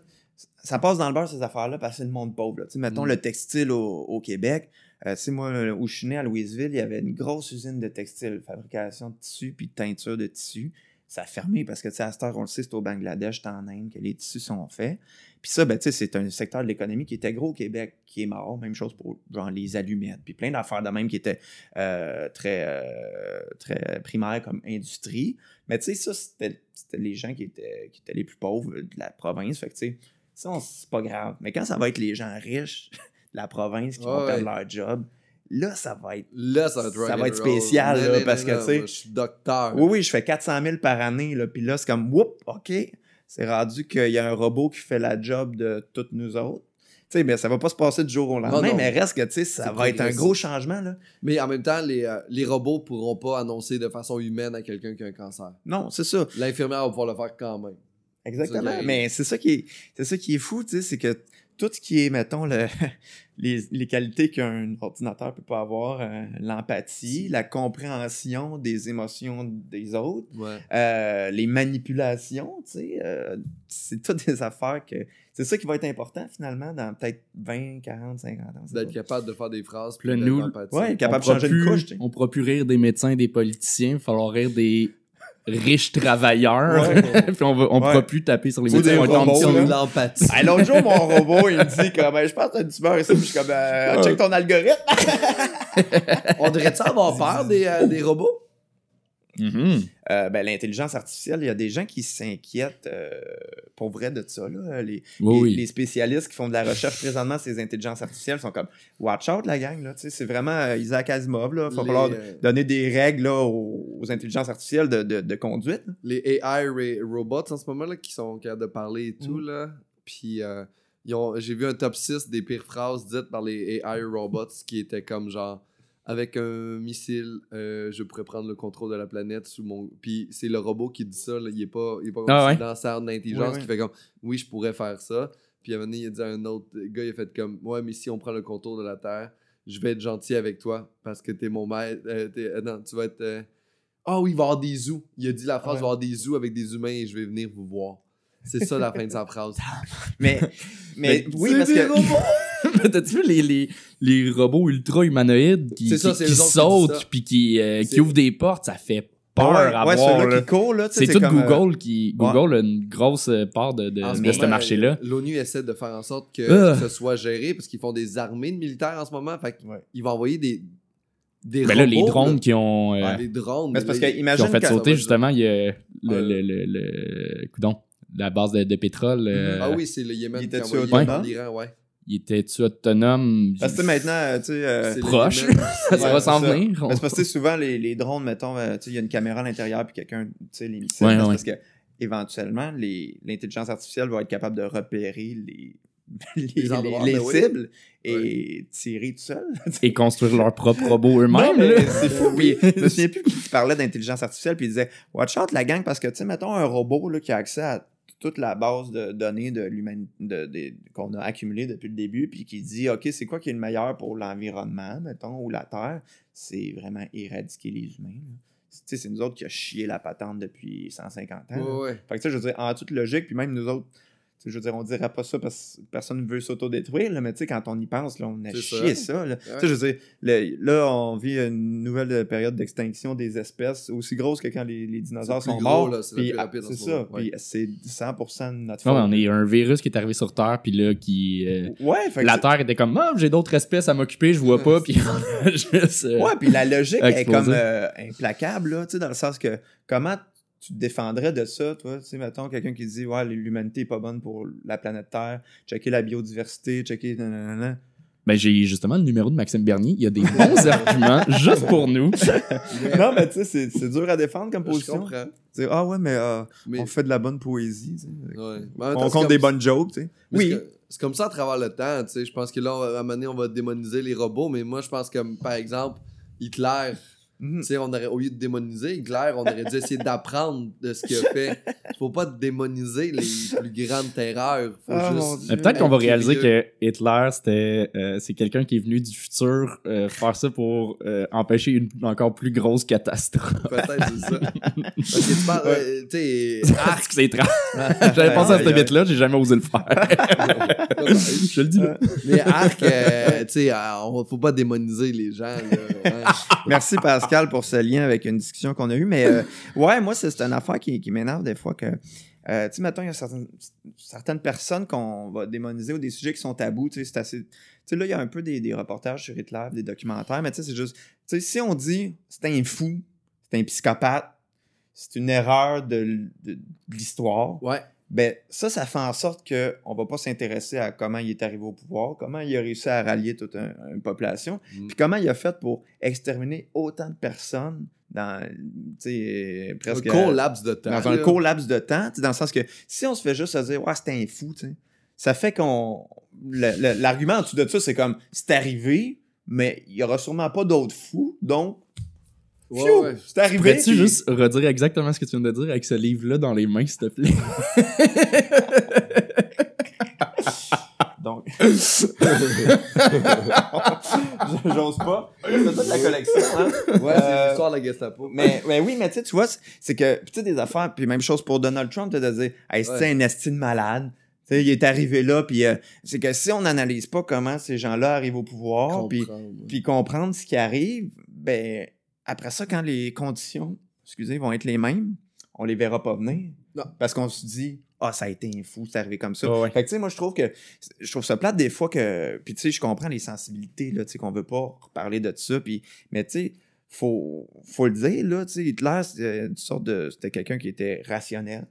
ça passe dans le beurre, ces affaires-là, parce que c'est le monde pauvre. là. Tu sais, mettons Mm. le textile au, au Québec. Euh, sais, moi, où je à Louisville, il y avait une grosse usine de textile, fabrication de tissus, puis teinture de tissus. Ça a fermé parce que, tu sais, à cette heure, on le sait, c'est au Bangladesh, c'est en Inde que les tissus sont faits. Puis ça, ben, tu sais, c'est un secteur de l'économie qui était gros au Québec, qui est mort. Même chose pour, genre, les allumettes, puis plein d'affaires de même qui étaient euh, très, euh, très primaires comme industrie. Mais tu sais, ça, c'était les gens qui étaient, qui étaient les plus pauvres de la province. Fait que, tu sais, ça, c'est pas grave. Mais quand ça va être les gens riches la province qui vont Ouais. perdre leur job, là, ça va être Là, ça va être, Ça va spécial, là, parce que, tu sais- Je suis docteur. oui, oui, je fais 400 000 par année, là, puis là, c'est comme, whoop, OK, c'est rendu qu'il y a un robot qui fait la job de toutes nous autres. Tu sais, mais ça va pas se passer du jour au lendemain, non. mais reste que, tu sais, ça va être un gros changement, là. Mais en même temps, les, euh, les robots pourront pas annoncer de façon humaine à quelqu'un qui a un cancer. Non, c'est ça. L'infirmière va pouvoir le faire quand même. Exactement. Mais c'est ça qui est, c'est ça qui est fou, tu sais, c'est que tout ce qui est, mettons, le, [LAUGHS] les, les qualités qu'un ordinateur peut pas avoir, euh, l'empathie, la compréhension des émotions des autres, Ouais. euh, les manipulations, tu sais, euh, c'est toutes des affaires que. C'est ça qui va être important finalement dans peut-être 20, 40, 50 ans. D'être capable de faire des phrases. Puis nous-. Ouais, capable de changer une plus- couche. tu sais. On pourra plus rire des médecins, des politiciens, il va falloir rire des riches travailleurs. Ouais. [LAUGHS] Puis on, va, on Ouais. pourra plus taper sur les des on de l'empathie. Hey, L'autre jour, mon robot, il me dit comme, je pense que t'as une tumeur ici, puis je suis comme, euh, check ton algorithme. [LAUGHS] On devrait-tu avoir peur des, euh, des robots? Mhm. Euh, ben, l'intelligence artificielle, il y a des gens qui s'inquiètent euh, pour vrai de ça. Là. Les, Oui, les, oui. les spécialistes qui font de la recherche présentement sur ces intelligences artificielles sont comme Watch out, la gang. C'est vraiment euh, Isaac Asimov. Il va falloir euh, donner des règles là, aux, aux intelligences artificielles de, de- de conduite. là. les AI robots en ce moment là, qui sont capables de parler et tout. Mm. là. Puis euh, ils ont- j'ai vu un top 6 des pires phrases dites par les AI robots qui étaient comme genre avec un missile, euh, je pourrais prendre le contrôle de la planète sous mon. Puis c'est le robot qui dit ça, là, il est pas, il est pas comme Ah ouais? dans sa d'intelligence Ouais, qui fait comme oui, je pourrais faire ça. Puis à un moment donné, il a dit à un autre gars, il a fait comme ouais, mais si on prend le contour de la Terre, je vais être gentil avec toi parce que t'es mon maître. euh, euh, non, tu vas être. Ah oui, il va y avoir des zoos. Il a dit la phrase, il va y avoir des zoos avec des humains et je vais venir vous voir. C'est ça la fin de sa phrase. [LAUGHS] Mais, mais Ben, oui, parce que. Robots! T'as-tu vu les, les, les robots ultra humanoïdes qui, ça, qui- sautent puis qui, euh, qui ouvrent des portes? Ça fait peur ouais, à ouais, voir. là. qui là, C'est tout comme, euh, Google qui. Google a une grosse euh, part de, de, ce de ce moment, marché-là. L'ONU essaie de faire en sorte que Ah. ce soit géré parce qu'ils font des armées de militaires en ce moment. Fait qu'ils Ouais. vont envoyer des. Des Ben là, les robots, drones là. qui ont, euh, Ouais, des drones. Mais parce que ils- qui imagine ont fait sauter justement il y a le, Euh, le, le, le- coudon, la base de, de pétrole. euh, Ah oui, c'est le Yémen Il qui a était-tu envoyé autonome? en Iran, ouais. Il était-tu autonome? Parce que tu sais, maintenant, euh, tu sais. euh, proche. [LAUGHS] Ça Ouais, va s'en venir. Parce que tu sais, souvent, les, les drones, mettons, euh, tu sais, il y a une caméra à l'intérieur, puis quelqu'un, tu sais, les missiles. Ouais, c'est ouais. parce que, éventuellement, les- l'intelligence artificielle va être capable de repérer les, [LAUGHS] les, Les endroits, les ben oui. cibles et tirer tout seul. [LAUGHS] Et construire leur propre robot eux-mêmes. C'est fou. Puis, je me souviens plus qui parlait d'intelligence artificielle, puis il disait Watch out la gang, parce que, tu sais, mettons un robot là, qui a accès à toute la base de données de de, de- qu'on a accumulée depuis le début, puis qui dit OK, c'est quoi qui est le meilleur pour l'environnement, mettons, ou la Terre? C'est vraiment éradiquer les humains. là. Tu sais, c'est nous autres qui a chié la patente depuis 150 ans. Ouais, ouais. Fait que, sais, je veux dire, en toute logique, puis même nous autres, je veux dire, on dirait pas ça parce que personne ne veut s'autodétruire, là, mais tu sais, quand on y pense, là, on a chié ça. ça. là. Tu sais, je veux dire, le- là, on vit une nouvelle période d'extinction des espèces aussi grosse que quand les, les dinosaures sont morts. c'est ah, rapide en C'est ce ça. ouais. C'est 100% de notre Ouais, faute. on est un virus qui est arrivé sur Terre, puis là, qui. euh, Ouais, fait la Terre était comme, ah, j'ai d'autres espèces à m'occuper, je vois pas, puis on a [LAUGHS] juste. euh, Ouais, puis la logique est comme euh, implacable, là, tu sais, dans le sens que comment tu te défendrais de ça, toi, tu sais, mettons, quelqu'un qui dit, ouais, l'humanité est pas bonne pour la planète Terre, checker la biodiversité, checker, nanana. Ben, j'ai justement le numéro de Maxime Bernier. Il y a des bons [LAUGHS] arguments juste pour nous. [LAUGHS] non, mais tu sais, c'est- dur à défendre comme Je position. comprends. Tu sais, ah ouais, mais, euh, Mais, on fait de la bonne poésie. tu sais. ouais. Mais en même temps, On compte des bonnes jokes, tu sais. mais Oui. c'est comme ça à travers le temps, tu sais. Je pense que là, on va- à un moment donné, on va démoniser les robots, mais moi, je pense que, par exemple, Hitler, Tu sais, on aurait, au lieu de démoniser Hitler, on aurait dû essayer d'apprendre de ce qu'il a fait. [LAUGHS] Faut pas démoniser les plus grandes terreurs. Faut mon juste. Peut-être qu'on va réaliser que Hitler, c'était, euh, c'est quelqu'un qui est venu du futur euh, faire ça pour euh, empêcher une encore plus grosse catastrophe. Peut-être, c'est ça. [LAUGHS] Parce que tu parles, euh, tu sais, c'est [LAUGHS] J'avais pensé à cette bête-là, j'ai jamais osé le faire. Je te le dis là. Mais Arc, euh, tu sais, euh, faut pas démoniser les gens. Là, ouais. Merci Pascal pour ce lien avec une discussion qu'on a eue. Mais euh, [LAUGHS] ouais, moi, c'est une affaire qui, qui m'énerve des fois que. euh, tu sais, mettons, il y a certaines, certaines personnes qu'on va démoniser ou des sujets qui sont tabous. Tu sais, c'est assez. Tu sais, là, il y a un peu des, des reportages sur Hitler, des documentaires, mais tu sais, c'est juste. Tu sais, si on dit c'est un fou, c'est un psychopathe, c'est une erreur de, de- de l'histoire, Ouais. Ben ça, ça fait en sorte qu'on va pas s'intéresser à comment il est arrivé au pouvoir, comment il a réussi à rallier toute un- une population, Mm. puis comment il a fait pour exterminer autant de personnes dans, presque... Un court laps de temps. dans un court laps de temps, dans le sens que si on se fait juste se dire « Ouais, c'était un fou », ça fait qu'on... L'argument en dessous de ça, c'est comme « C'est arrivé, mais il y aura sûrement pas d'autres fous, donc... Ouais, phew, ouais. C'est arrivé. Pourrais-tu puis- juste redire exactement ce que tu viens de dire avec ce livre-là dans les mains, s'il te plaît? [LAUGHS] Donc. [LAUGHS] J'ose pas. C'est toute la collection, hein. Ouais, c'est Euh, l'histoire de la Gestapo. Mais, mais oui, mais tu sais, tu vois, c'est- c'est que, tu sais, des affaires, puis même chose pour Donald Trump, t'as de dire, hey, c'est Ouais. un estime malade. Tu sais, il est arrivé là, puis euh, c'est que si on n'analyse pas comment ces gens-là arrivent au pouvoir, puis Comprendre. puis comprendre ce qui arrive, ben, après ça, quand les conditions, excusez, vont être les mêmes, on les verra pas venir. Non. Parce qu'on se dit, ah, ça a été un fou, c'est arrivé comme ça. Ouais. Fait que, tu sais, moi, je trouve que, je trouve ça plate des fois que, puis tu sais, je comprends les sensibilités, là, tu sais, qu'on veut pas reparler de ça, puis, mais tu sais, faut, faut le dire, là, tu sais, Hitler, c'était une sorte de, c'était quelqu'un qui était rationnel,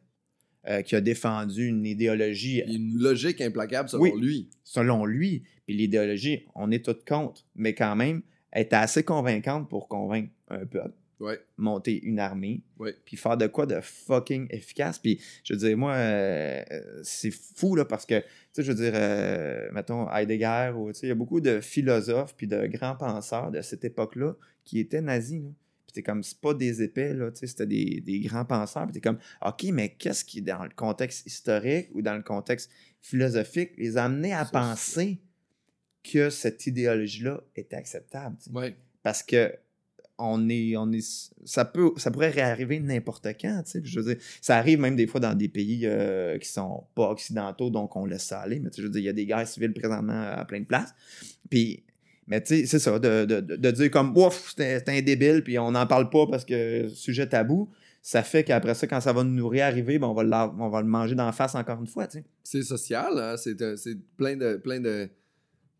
euh, qui a défendu une idéologie une logique implacable selon Oui. lui. selon lui. Puis l'idéologie, on est tous contre, mais quand même, était assez convaincante pour convaincre un peuple, Ouais. monter une armée, Ouais. puis faire de quoi de fucking efficace. Puis je veux dire, moi, euh, c'est fou, là, parce que, tu sais, je veux dire, euh, mettons, Heidegger, ou, tu sais, il y a beaucoup de philosophes puis de grands penseurs de cette époque-là qui étaient nazis, là. Puis t'es comme, c'est pas des épais, là, tu sais, c'était des, des grands penseurs. Puis t'es comme, OK, mais qu'est-ce qui, dans le contexte historique ou dans le contexte philosophique, les a amenés à penser que cette idéologie-là était acceptable. Ouais. Parce que on est, on est, ça, peut, ça pourrait réarriver n'importe quand. tu sais. Puis Je veux dire, ça arrive même des fois dans des pays euh, qui sont pas occidentaux, donc on laisse ça aller. Mais je veux dire, il y a des guerres civiles présentement à plein de places. Puis, mais tu sais, c'est ça, de, de, de- dire comme, ouf, c'était un débile, puis on n'en parle pas parce que sujet tabou, ça fait qu'après ça, quand ça va nous réarriver, ben, on, va le, on va le manger d'en face encore une fois. tu sais. C'est social, hein? c'est, euh, c'est plein de plein de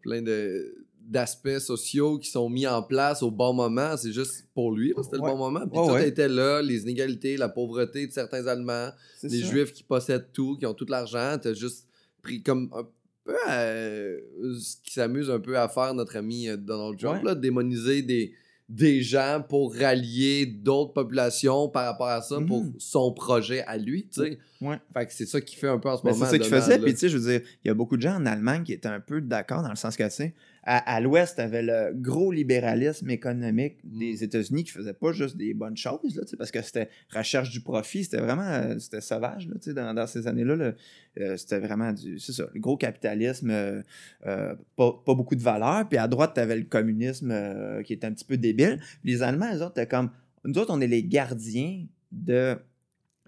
plein de d'aspects sociaux qui sont mis en place au bon moment, c'est juste pour lui, parce que c'était Ouais. le bon moment. Puis Ouais, tout ouais. était là, les inégalités, la pauvreté de certains Allemands, les ça. Juifs qui possèdent tout, qui ont tout l'argent, t'as juste pris comme un peu euh, ce qui s'amuse un peu à faire notre ami euh, Donald Trump, là, démoniser des, des gens pour rallier d'autres populations par rapport à ça, pour Mhm. son projet à lui, tu sais. Ouais. Fait que c'est ça qu'il fait un peu en ce Ben, moment. c'est ça qu'il faisait. Puis, tu sais, je veux dire, il y a beaucoup de gens en Allemagne qui étaient un peu d'accord dans le sens que, tu sais, à, à l'Ouest, tu avais le gros libéralisme économique Mm. des États-Unis qui faisait pas juste des bonnes choses, là, parce que c'était recherche du profit. C'était vraiment euh, c'était sauvage, là, dans, dans ces années-là. là. Euh, c'était vraiment du. C'est ça, le gros capitalisme, euh, euh, pas, pas beaucoup de valeur. Puis à droite, tu avais le communisme qui était un petit peu débile. Puis les Allemands, eux autres, étaient comme. Nous autres, on est les gardiens de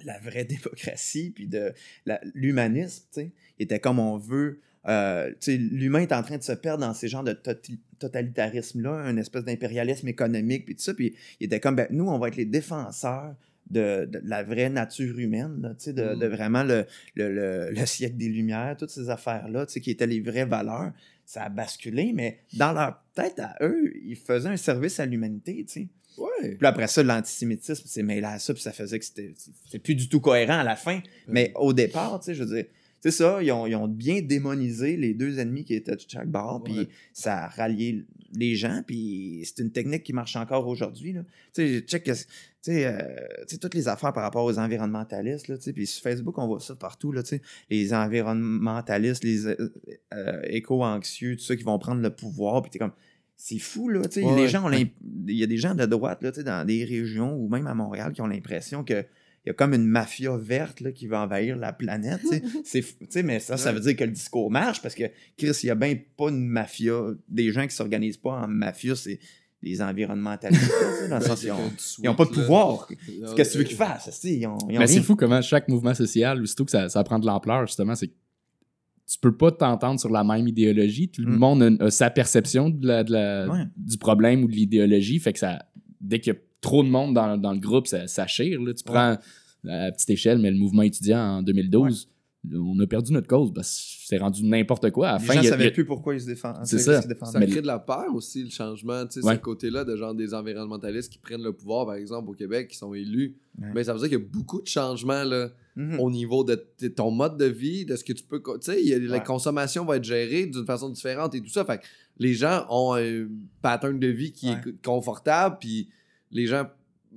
la vraie [LAUGHS] démocratie puis de l'humanisme, tu sais. Il était comme on veut. Euh, l'humain est en train de se perdre dans ces genres de toti- totalitarisme-là, un espèce d'impérialisme économique, puis tout ça. Puis il était comme, ben, nous, on va être les défenseurs de, de la vraie nature humaine, là, sais, de, Mm. de vraiment le, le, le- [LAUGHS] le siècle des Lumières, toutes ces affaires-là, qui étaient les vraies valeurs. Ça a basculé, mais dans leur tête à eux, ils faisaient un service à l'humanité. Ouais. Puis après ça, l'antisémitisme s'est mêlé à ça, puis ça faisait que c'était plus du tout cohérent à la fin. Mais au départ, je veux dire, c'est ça, ils ont, ils ont bien démonisé les deux ennemis qui étaient de chaque bord, puis ça a rallié les gens, puis c'est une technique qui marche encore aujourd'hui. Tu sais, check, que- tu sais, euh, tu sais, toutes les affaires par rapport aux environnementalistes, là, tu sais, puis sur Facebook, on voit ça partout, là, tu sais, les environnementalistes, les euh, euh, éco-anxieux, tout ça, qui vont prendre le pouvoir, puis t'es comme, c'est fou, là, tu sais, Ouais, les ouais. gens il y a des gens de droite, là, tu sais, dans des régions, ou même à Montréal, qui ont l'impression que il y a comme une mafia verte là, qui va envahir la planète. tu sais. [LAUGHS] C'est fou, tu sais, mais ça, ça veut dire que le discours marche parce que, Chris, il n'y a bien pas une mafia. Des gens qui ne s'organisent pas en mafia, c'est les environnementalistes. dans le [LAUGHS] sens, ils n'ont pas de pouvoir. Qu'est-ce que tu veux qu'ils fassent? Ils ont, ils ont Mais c'est fou comment chaque mouvement social, aussitôt que ça, ça prend de l'ampleur, justement, c'est que tu peux pas t'entendre sur la même idéologie. Tout le Mm. monde a, a sa perception de la- de la- Ouais. du problème ou de l'idéologie. Fait que ça, dès qu'il y a trop de monde dans, dans le groupe, ça, ça chire. là. Tu prends à petite échelle, mais le mouvement étudiant en 2012, on a perdu notre cause. parce que c'est rendu n'importe quoi. À Les fin, gens ne savaient a- plus pourquoi ils se défendent. C'est ça. Ça Mais- crée de la peur aussi, le changement. Tu sais, Ouais. ce côté-là de genre des environnementalistes qui prennent le pouvoir, par exemple, au Québec, qui sont élus. Ouais. Mais ça veut dire qu'il y a beaucoup de changements là, Mhm. au niveau de t- ton mode de vie, de ce que tu peux. Tu sais, la Ouais. consommation va être gérée d'une façon différente et tout ça. Fait que les gens ont un pattern de vie qui Ouais. est confortable, puis les gens.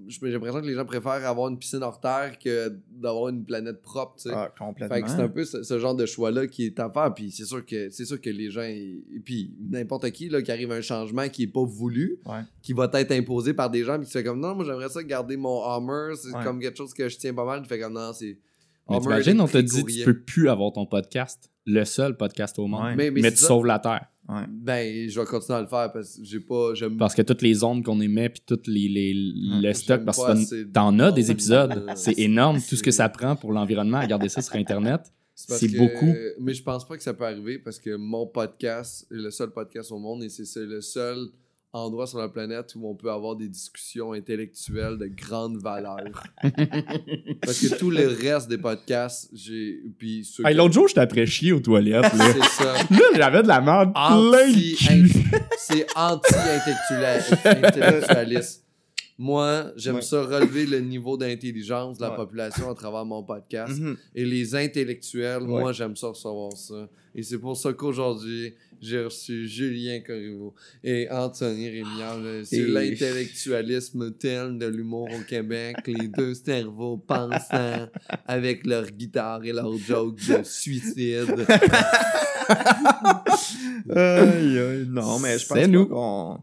J'ai l'impression que les gens préfèrent avoir une piscine hors terre que d'avoir une planète propre, tu sais. Ah, complètement. Fait que c'est un peu ce, ce genre de choix-là qui est à faire. Puis c'est sûr que c'est sûr que les gens. Et puis n'importe qui là, qui arrive à un changement qui est pas voulu, Ouais. qui va être imposé par des gens, puis qui fait comme non, moi j'aimerais ça garder mon Hummer, c'est Ouais. comme quelque chose que je tiens pas mal. Tu fais comme non, c'est. Mais t'imagines, on te dit courrier. tu peux plus avoir ton podcast, le seul podcast au monde, Ouais. Mais- mais, mais tu ça. sauves la Terre. Ouais. Ben, je vais continuer à le faire parce que j'ai pas. J'aime Parce que toutes les ondes qu'on émet, puis tout les, les- le stock, J'aime parce que t'en- t'en as des de- épisodes. de- [LAUGHS] C'est énorme, tout ce que ça prend pour l'environnement à garder ça sur Internet. parce C'est que- beaucoup. Mais je pense pas que ça peut arriver parce que mon podcast est le seul podcast au monde et c'est c'est le seul endroit sur la planète où on peut avoir des discussions intellectuelles de grande valeur. [LAUGHS] parce que tout le reste des podcasts, j'ai. Puis ceux Hey, L'autre jour, j'étais après chier aux toilettes. Là, C'est ça. Là, j'avais de la merde plein Anti- de cul. C'est anti-intellectualiste. Moi, j'aime Ouais. ça relever le niveau d'intelligence de la Ouais. population à travers mon podcast. Mhm. Et les intellectuels, Ouais. moi, j'aime ça recevoir ça. Et c'est pour ça qu'aujourd'hui, j'ai reçu Julien Corriveau et Anthony Rémillard sur Et- l'intellectualisme tel de l'humour au Québec. les deux cerveaux pensants avec leur guitare et leur joke de suicide. [LAUGHS] Non, mais je pense C'est qu'on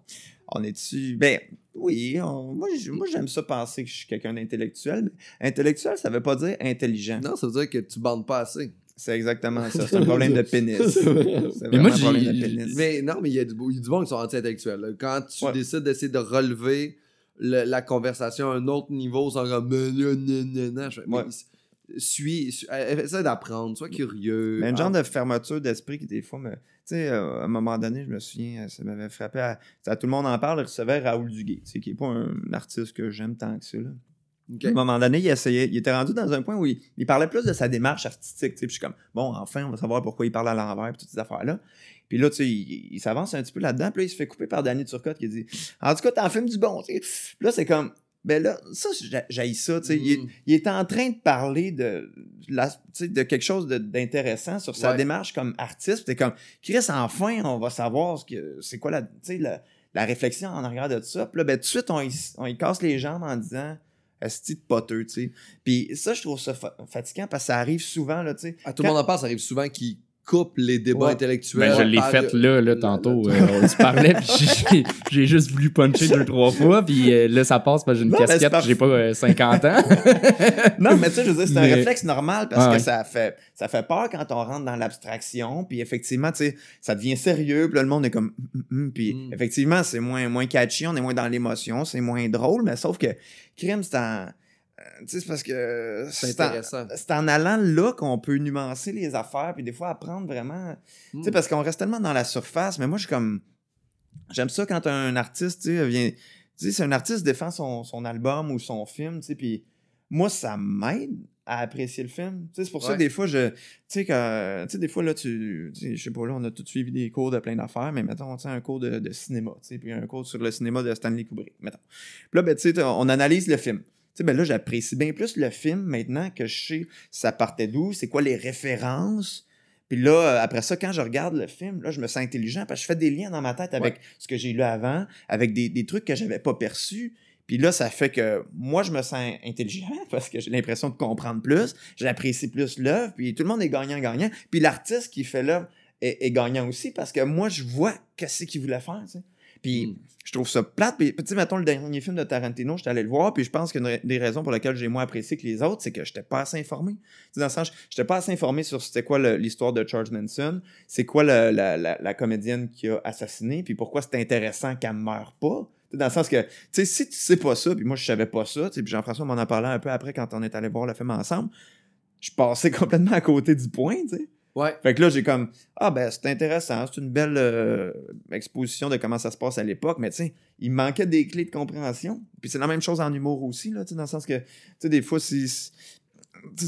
on est dessus. Ben oui, on- moi, j'aime ça penser que je suis quelqu'un d'intellectuel. Intellectuel, ça veut pas dire intelligent. Non, ça veut dire que tu bandes pas assez. C'est exactement ça. C'est un [LAUGHS] problème de pénis. Mais vraiment moi, un problème de pénis. Mais non, mais il y, a du il y a du monde qui sont anti-intellectuels. Quand tu Ouais. décides d'essayer de relever le- la conversation à un autre niveau sans comme Ouais. suis, suis- euh, essaie d'apprendre, sois curieux. Mais Ah, genre de fermeture d'esprit qui, des fois, me. Tu sais, euh, à un moment donné, je me souviens, euh, ça m'avait frappé. À, tout le monde en parle, il recevait Raoul Duguay, qui n'est pas un artiste que j'aime tant que ça. là. À un moment donné, il essayait, il était rendu dans un point où il, il parlait plus de sa démarche artistique. Puis je suis comme, bon, enfin, on va savoir pourquoi il parle à l'envers et toutes ces affaires-là. Puis là, tu sais, il, il s'avance un petit peu là-dedans. Puis là, il se fait couper par Danny Turcotte qui dit, en tout cas, t'en filmes du bon. tu sais. Puis là, c'est comme, ben là, ça, j'a- j'haïs ça. tu sais. Il, est- Mm. il est en train de parler de, la, de quelque chose d'intéressant sur sa Ouais. démarche comme artiste. T'es comme, Chris, enfin, on va savoir ce que c'est quoi la, tu sais, la, la réflexion en arrière de ça. Puis là, ben, tout de suite, on, y- on y casse les jambes en disant, Esti de poteux, tu sais. Puis ça, je trouve ça fa- fatigant parce que ça arrive souvent, là, tu sais. À tout le monde en parle, ça arrive souvent qu'ils coupent les débats Ouais. intellectuels. Ben, je l'ai fait là, là, tantôt. euh, on se parlait, puis j'ai- j'ai juste voulu puncher deux, trois fois, puis euh, là, ça passe parce que j'ai une Non, casquette, j'ai pas euh, 50 ans. [LAUGHS] Non, mais tu sais, je veux dire, c'est un Mais- réflexe normal parce Ah que ouais. ça fait, ça fait peur quand on rentre dans l'abstraction. Puis effectivement, tu sais, ça devient sérieux. Puis là, le monde est comme. Hum, hum, hum. Puis Mm. effectivement, c'est moins, moins catchy, on est moins dans l'émotion, c'est moins drôle. Mais sauf que crime, c'est en. Euh, Tu sais, c'est parce que. C'est en- intéressant. C'est en allant là qu'on peut nuancer les affaires, puis des fois apprendre vraiment. Tu sais, Mm. parce qu'on reste tellement dans la surface, mais moi, je suis comme. J'aime ça quand un artiste, tu sais, vient. Tu sais, si un artiste défend son, son album ou son film, tu sais, puis moi, ça m'aide à apprécier le film. Tu sais, c'est pour ça Ouais. que des fois, je. Tu sais, que. Tu sais, des fois, là, tu. tu sais, je sais pas, là, on a tous suivi des cours de plein d'affaires, mais mettons, tu sais, un cours de, de cinéma, tu sais, puis un cours sur le cinéma de Stanley Kubrick, mettons. Puis là, ben, tu sais, on analyse le film. Sais, ben là, j'apprécie bien plus le film maintenant que je sais ça partait d'où, c'est quoi les références. Puis là, euh, après ça, quand je regarde le film, là, je me sens intelligent parce que je fais des liens dans ma tête avec ce que j'ai lu avant, avec des, des trucs que j'avais pas perçus. Puis là, ça fait que moi, je me sens intelligent [LAUGHS] parce que j'ai l'impression de comprendre plus, j'apprécie plus l'œuvre, puis tout le monde est gagnant-gagnant. Puis l'artiste qui fait l'œuvre est, est gagnant aussi parce que moi, je vois qu'est-ce qu'il voulait faire, tu sais. Puis Mm. je trouve ça plate. Puis, tu sais, mettons, le dernier film de Tarantino, j'étais allé le voir, puis je pense qu'une des raisons pour lesquelles j'ai moins apprécié que les autres, c'est que j'étais pas assez informé. Tu sais, dans le sens, j'étais pas assez informé sur c'était quoi l'histoire de Charles Manson, c'est quoi le- la, la- la comédienne qui a assassiné, puis pourquoi c'est intéressant qu'elle meure pas. Tu sais, Dans le sens que, tu sais, si tu sais pas ça, puis moi je savais pas ça, puis Jean-François m'en a parlé un peu après quand on est allé voir le film ensemble, je passais [LAUGHS] complètement à côté du point, tu sais. Ouais. Fait que là, j'ai comme, ah ben, c'est intéressant, c'est une belle euh, exposition de comment ça se passe à l'époque, mais tu sais, il manquait des clés de compréhension. Puis c'est la même chose en humour aussi, là, tu sais, dans le sens que, tu sais, des fois, si, si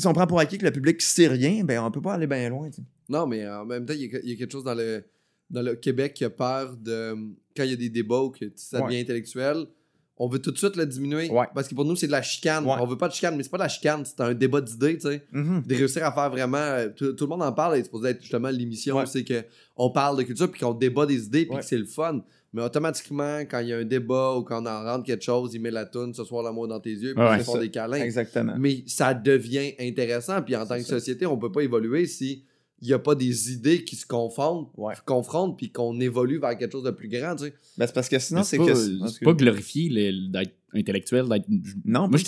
on prend pour acquis que le public sait rien, ben, on peut pas aller bien loin, tu sais. Non, mais en même temps, il y, a, il y a quelque chose dans le, dans le Québec qui a peur de. Quand il y a des débats ou que ça devient Ouais. intellectuel, on veut tout de suite le diminuer. Ouais. Parce que pour nous, c'est de la chicane. Ouais. On veut pas de chicane, mais c'est pas de la chicane, c'est un débat d'idées, tu sais. Mhm. De réussir à faire vraiment. euh, Tout, tout le monde en parle, et c'est supposé être justement l'émission, Ouais. c'est qu'on parle de culture, puis qu'on débat des idées, puis que c'est le fun. Mais automatiquement, quand il y a un débat ou quand on en rentre quelque chose, il met la toune, ce soir l'amour dans tes yeux, puis ils font ça. des câlins. Exactement. Mais ça devient intéressant. Puis en tant que ça. société, on peut pas évoluer si il n'y a pas des idées qui se confondent, Ouais. confrontent, puis qu'on évolue vers quelque chose de plus grand. Tu sais. Ben, c'est parce que sinon, c'est pas, que. c'est pas glorifié le- d'être intellectuel. d'être- Non, Moi,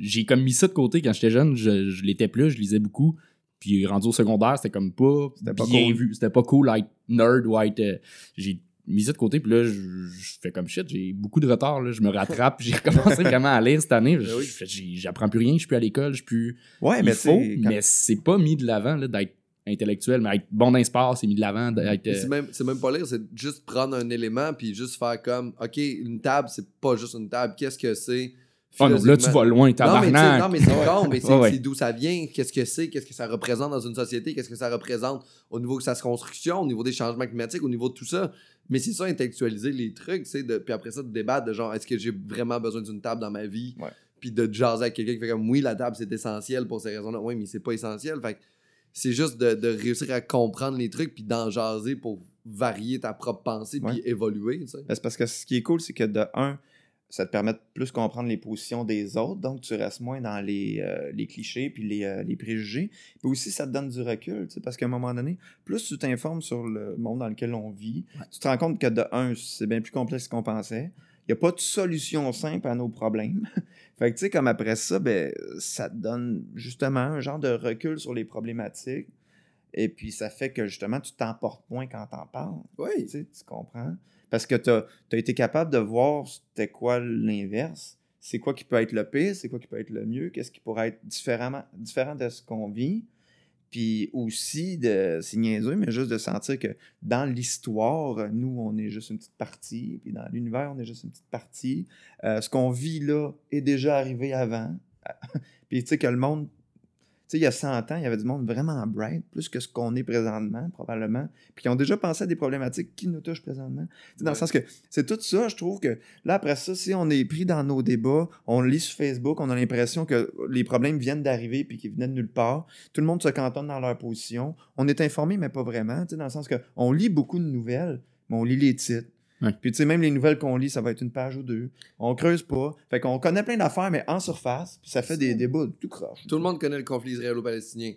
j'ai comme mis ça de côté quand j'étais jeune. Je, je l'étais plus, je lisais beaucoup. Puis rendu au secondaire, c'était comme pas, C'était pas bien cool. vu. C'était pas cool être nerd ou être. euh, j'ai mis ça de côté, puis là, je, je fais comme shit. J'ai beaucoup de retard. Là, je me rattrape. j'ai [LAUGHS] recommencé vraiment à lire cette année. Je- Ben j'apprends plus rien. Je suis plus à l'école. Je suis plus. Ouais, mais faut, mais c'est pas mis de l'avant là, d'être intellectuel. Mais être bon dans le sport, c'est mis de l'avant. euh, C'est même, c'est même pas lire, c'est juste prendre un élément, puis juste faire comme, OK, une table, c'est pas juste une table. Qu'est-ce que c'est? oh non, là, tu vas loin, Non, mais, tu sais, tabarnak. non, mais c'est con, mais [LAUGHS] c'est Ouais, c'est d'où ça vient, qu'est-ce que c'est, qu'est-ce que ça représente dans une société, qu'est-ce que ça représente au niveau de sa construction, au niveau des changements climatiques, au niveau de tout ça. Mais c'est ça, intellectualiser les trucs, tu sais, de- puis après ça, de débattre de genre, est-ce que j'ai vraiment besoin d'une table dans ma vie? Ouais. Puis de jaser avec quelqu'un qui fait comme, oui, la table, c'est essentiel pour ces raisons-là. Oui, mais c'est pas essentiel. Fait que c'est juste de, de réussir à comprendre les trucs, puis d'en jaser pour varier ta propre pensée, puis Ouais. évoluer, tu sais. Ben, c'est parce que ce qui est cool, c'est que de un, ça te permet de plus comprendre les positions des autres, donc tu restes moins dans les, euh, les clichés puis les, euh, les préjugés. Puis aussi, ça te donne du recul, tu sais, parce qu'à un moment donné, plus tu t'informes sur le monde dans lequel on vit, tu te rends compte que de un, c'est bien plus complexe qu'on pensait. Il n'y a pas de solution simple à nos problèmes. [LAUGHS] fait que tu sais, comme après ça, ben, ça te donne justement un genre de recul sur les problématiques. Et puis ça fait que justement, tu t'emportes moins quand t'en parles. Oui. Tu sais, tu comprends? Parce que tu as, été capable de voir c'était quoi l'inverse. C'est quoi qui peut être le pire, c'est quoi qui peut être le mieux, qu'est-ce qui pourrait être différemment, différent de ce qu'on vit? Puis aussi, de, c'est niaiseux, mais juste de sentir que dans l'histoire, nous, on est juste une petite partie, puis dans l'univers, on est juste une petite partie. Euh, ce qu'on vit là est déjà arrivé avant. [LAUGHS] puis tu sais que le monde, sais, il y a 100 ans, il y avait du monde vraiment bright, plus que ce qu'on est présentement, probablement, puis qui ont déjà pensé à des problématiques qui nous touchent présentement. Dans le sens que c'est tout ça, je trouve que là, après ça, si on est pris dans nos débats, on lit sur Facebook, on a l'impression que les problèmes viennent d'arriver puis qu'ils venaient de nulle part. Tout le monde se cantonne dans leur position. On est informé, mais pas vraiment, tu sais, dans le sens que on lit beaucoup de nouvelles, mais on lit les titres. Ouais. Puis, tu sais, même les nouvelles qu'on lit, ça va être une page ou deux. On creuse pas. Fait qu'on connaît plein d'affaires, mais en surface, puis ça fait des débats tout croche. Tout le monde connaît le conflit israélo-palestinien.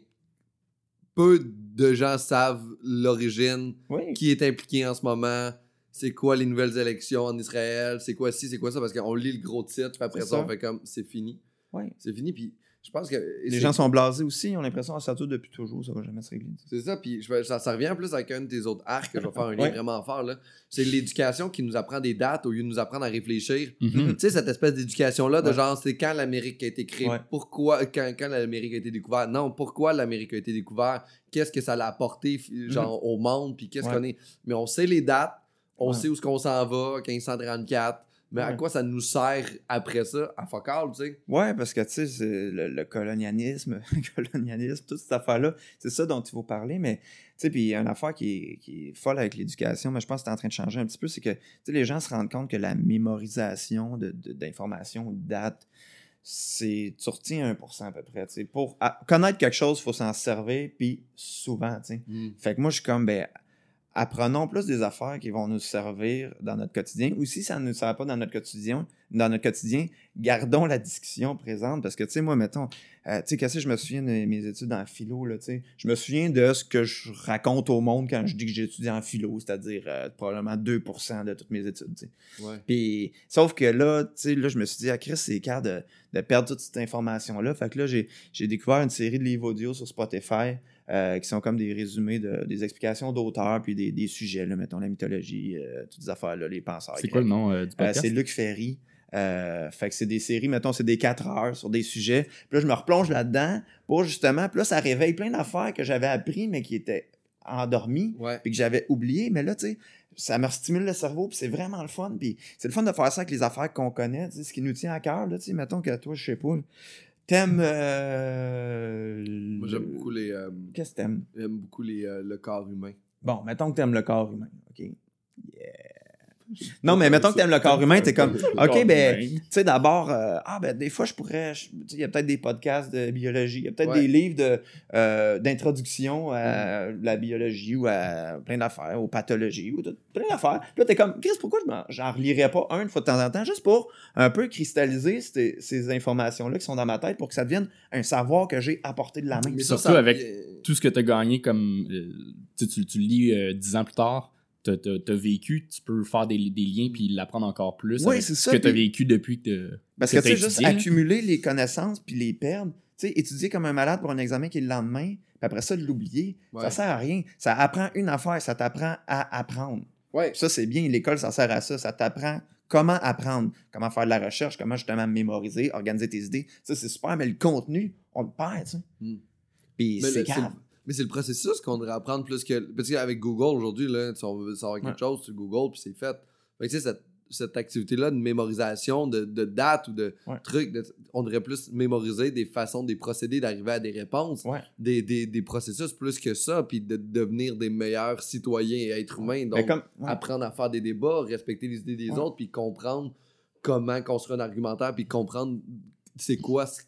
Peu de gens savent l'origine, Oui. qui est impliqué en ce moment, c'est quoi les nouvelles élections en Israël, c'est quoi ci, c'est quoi ça, parce qu'on lit le gros titre, puis après ça. on fait comme c'est fini. Ouais. C'est fini, puis je pense que. Les gens sont blasés aussi, ils ont l'impression que ça dure depuis toujours, ça va jamais se régler. C'est ça, puis je ça, ça revient en plus avec un de tes autres arcs que je vais faire un lien Ouais. vraiment fort. là. C'est l'éducation qui nous apprend des dates au lieu de nous apprendre à réfléchir. Mhm. Tu sais, cette espèce d'éducation-là, de Ouais. genre, c'est quand l'Amérique a été créée, Ouais. pourquoi, quand, quand l'Amérique a été découverte? Non, pourquoi l'Amérique a été découverte, qu'est-ce que ça l'a apporté, f- genre, au monde, puis qu'est-ce Mhm. Qu'on est? Mais on sait les dates, on sait où est-ce qu'on s'en va, 1534, mais à quoi ça nous sert après ça, à fuck all, tu sais? Ouais, parce que tu sais, c'est le, le colonialisme, [LAUGHS] colonialisme, toute cette affaire-là, c'est ça dont il faut parler, mais tu sais, puis il y a une affaire qui est, qui est folle avec l'éducation, mais je pense que c'est en train de changer un petit peu, c'est que tu sais, les gens se rendent compte que la mémorisation de- de- d'informations ou de dates, c'est tu retiens 1% à peu près. tu sais. Pour à- connaître quelque chose, il faut s'en servir, puis souvent. tu sais. Mm. Fait que moi, je suis comme, ben, apprenons plus des affaires qui vont nous servir dans notre quotidien. Ou si ça ne nous sert pas dans notre quotidien, dans notre quotidien, gardons la discussion présente. Parce que, tu sais, moi, mettons, euh, tu sais, qu'est-ce que je me souviens de mes études en philo, là, tu sais? Je me souviens de ce que je raconte au monde quand je dis que j'ai étudié en philo, c'est-à-dire euh, probablement 2% de toutes mes études, tu sais. Ouais. Puis, sauf que là, tu sais, là, je me suis dit, ah, Chris, c'est clair de, de perdre toute cette information-là. Fait que là, j'ai, j'ai découvert une série de livres audio sur Spotify euh, qui sont comme des résumés, de, des explications d'auteurs, puis des, des sujets, là, mettons la mythologie, euh, toutes ces affaires-là, les penseurs. C'est quoi le nom euh, du Euh, podcast? c'est Luc Ferry. Euh, fait que c'est des séries, mettons, c'est des 4 heures sur des sujets. Puis là, je me replonge là-dedans pour justement. Puis là, ça réveille plein d'affaires que j'avais appris, mais qui étaient endormies Ouais. puis que j'avais oublié, mais là, tu sais, ça me stimule le cerveau, puis c'est vraiment le fun. Puis c'est le fun de faire ça avec les affaires qu'on connaît, ce qui nous tient à cœur, là, tu sais, mettons que toi, je sais pas, t'aimes... euh, Moi, j'aime beaucoup les. euh, Qu'est-ce que t'aimes? j'aime beaucoup les, euh, le corps humain. Bon, mettons que t'aimes le corps humain, OK? Yeah. Non, mais mettons que t'aimes le corps humain, t'es comme, OK, ben, tu sais, d'abord, euh, ah, ben, des fois, je pourrais, je- tu sais, il y a peut-être des podcasts de biologie, il y a peut-être Ouais. des livres de, euh, d'introduction à la biologie ou à plein d'affaires, aux pathologies, ou tout- plein d'affaires. Puis là, t'es comme, Chris, pourquoi je m'en, j'en relirais pas un une fois de temps en temps, juste pour un peu cristalliser ces, ces informations-là qui sont dans ma tête pour que ça devienne un savoir que j'ai apporté de la main. Mais surtout avec Tout ce que tu as gagné comme. euh, tu, tu, tu le lis euh, dix ans plus tard, tu as, vécu, tu peux faire des, des liens puis l'apprendre encore plus. Oui, avec c'est ce ça, que tu as puis- vécu depuis que t'as- Parce que que tu sais, t'as juste accumuler les connaissances puis les perdre, tu sais, étudier comme un malade pour un examen qui est le lendemain, puis après ça, de l'oublier, Ouais. ça sert à rien. Ça apprend une affaire, ça t'apprend à apprendre. Ouais. Ça, c'est bien, l'école, ça sert à ça. Ça t'apprend comment apprendre, comment faire de la recherche, comment justement mémoriser, organiser tes idées. Ça, c'est super, mais le contenu, on le perd, tu sais. Mm. Puis Mais c'est le- grave. Mais c'est le processus qu'on devrait apprendre plus que. Parce qu'avec Google aujourd'hui, là, si on veut savoir quelque Ouais. chose, tu Google, puis c'est fait. Fait que tu sais, cette, cette activité-là de mémorisation, de, de dates ou de Ouais. trucs, de- on devrait plus mémoriser des façons, des procédés d'arriver à des réponses, Ouais. des, des, des processus plus que ça, puis de devenir des meilleurs citoyens et êtres humains. Donc, comme, apprendre à faire des débats, respecter les idées des autres, puis comprendre comment construire un argumentaire, puis comprendre c'est quoi, ce-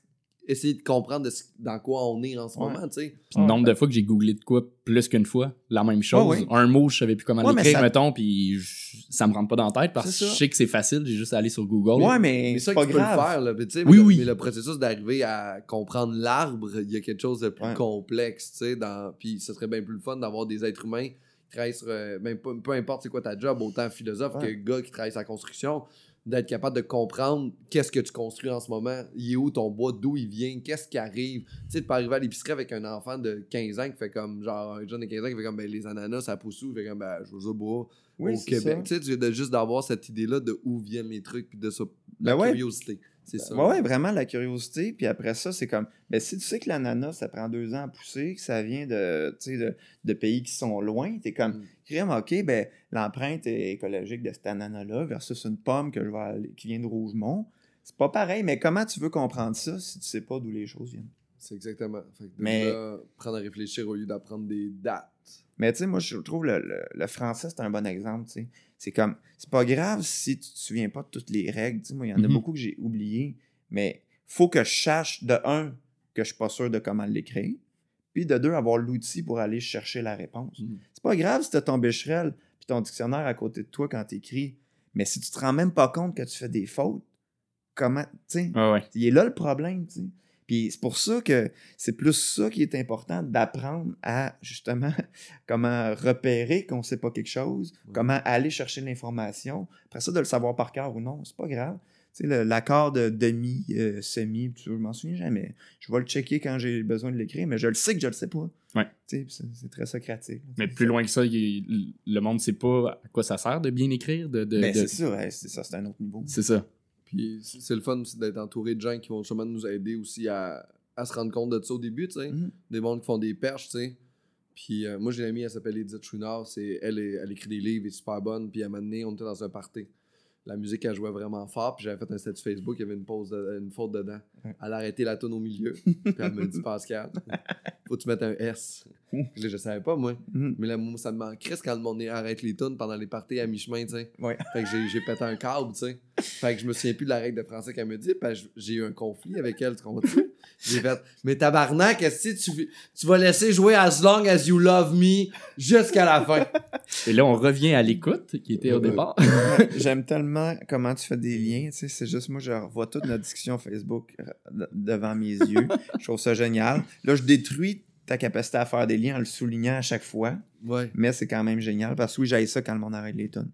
essayer de comprendre de ce- dans quoi on est en ce Ouais. moment, tu sais. Puis le nombre de fois que j'ai googlé de quoi plus qu'une fois, la même chose. Ouais, ouais. Un mot, je savais plus comment l'écrire, ça- mettons, puis je- ça me rentre pas dans la tête parce C'est que je sais que c'est facile, j'ai juste à aller sur Google. Ouais, mais, Mais ça, c'est pas tu peux le grave. faire, là. Mais, tu sais, Oui, mais le- oui. mais le processus d'arriver à comprendre l'arbre, il y a quelque chose de plus Ouais. complexe, tu sais. Dans... Puis ce serait bien plus le fun d'avoir des êtres humains qui travaillent sur. euh, même peu, peu importe c'est quoi ta job, autant philosophe Ouais. que gars qui travaille sa construction, d'être capable de comprendre qu'est-ce que tu construis en ce moment, il est où ton bois, d'où il vient, qu'est-ce qui arrive. Tu sais, de pas arriver à l'épicerie avec un enfant de 15 ans qui fait comme, genre, un jeune de 15 ans qui fait comme, ben, les ananas, ça pousse où? Il fait comme, ben, je sais pas, Oui, au Québec. ça. Tu sais, de juste d'avoir cette idée-là de où viennent les trucs, puis de ça, la Ben ouais. curiosité. C'est ça. Ouais, ouais, vraiment la curiosité. Puis après ça, c'est comme, ben, si tu sais que l'ananas, ça prend deux ans à pousser, que ça vient de, de, de pays qui sont loin, t'es comme, Mm. ok, ben, l'empreinte écologique de cet ananas-là versus une pomme que je vais aller- qui vient de Rougemont, c'est pas pareil. Mais comment tu veux comprendre ça si tu sais pas d'où les choses viennent? C'est exactement. Fait que de Mais- là, prendre à réfléchir au lieu d'apprendre des dates. Mais tu sais, moi, je trouve le, le, le français, c'est un bon exemple, tu sais. C'est comme, c'est pas grave si tu te souviens pas de toutes les règles, tu sais. Moi, il y en a Mhm. beaucoup que j'ai oubliées, mais faut que je sache, de un, que je suis pas sûr de comment l'écrire, puis de deux, avoir l'outil pour aller chercher la réponse. Mhm. C'est pas grave si t'as ton bécherel puis ton dictionnaire à côté de toi quand t'écris, mais si tu te rends même pas compte que tu fais des fautes, comment, tu sais, ouais. il est là le problème, tu sais. Puis c'est pour ça que c'est plus ça qui est important d'apprendre à justement [LAUGHS] comment repérer qu'on sait pas quelque chose, comment aller chercher l'information. Après ça, de le savoir par cœur ou non, c'est pas grave. Tu sais, l'accord de demi, euh, semi, tu je m'en souviens jamais. Je vais le checker quand j'ai besoin de l'écrire, mais je le sais que je le sais pas. Ouais. Tu sais, c'est très socratique. Mais plus loin que ça, il- le monde sait pas à quoi ça sert de bien écrire. De, de- Ben, de- c'est ça, ouais, c'est ça, c'est un autre niveau. C'est ça. Puis c'est le fun aussi d'être entouré de gens qui vont sûrement nous aider aussi à, à se rendre compte de ça au début, tu sais. Mhm. Des mondes qui font des perches, tu sais. Puis euh, moi, j'ai une amie, elle s'appelle Edith Chouinard. C'est, elle, est- elle écrit des livres, elle est super bonne. Puis à un moment donné, on était dans un party. La musique, elle jouait vraiment fort. Puis j'avais fait un statut Facebook, il y avait une, pause de- une faute dedans. Elle a arrêté la tonne au milieu. [LAUGHS] puis elle me dit, Pascal, faut que tu mettes un S. Je, je savais pas, moi. Mhm. Mais là, ça me manquerait quand le monde arrête les tunes pendant les parties à mi-chemin, tu sais. Ouais. Fait que j'ai- pété un câble, tu sais. Fait que je me souviens plus de la règle de français qu'elle me dit, que j'ai eu un conflit avec elle, tu comprends-tu? J'ai fait, mais tabarnak, est-ce que tu, tu vas laisser jouer As Long As You Love Me jusqu'à la fin? Et là, on revient à l'écoute, qui était au départ. [LAUGHS] J'aime tellement comment tu fais des liens. Tu sais, c'est juste moi, je revois toute notre discussion Facebook euh, de- devant mes yeux. Je trouve ça génial. Là, je détruis ta capacité à faire des liens en le soulignant à chaque fois. Ouais. Mais c'est quand même génial parce que oui, j'haïs ça quand le monde arrête les tonnes.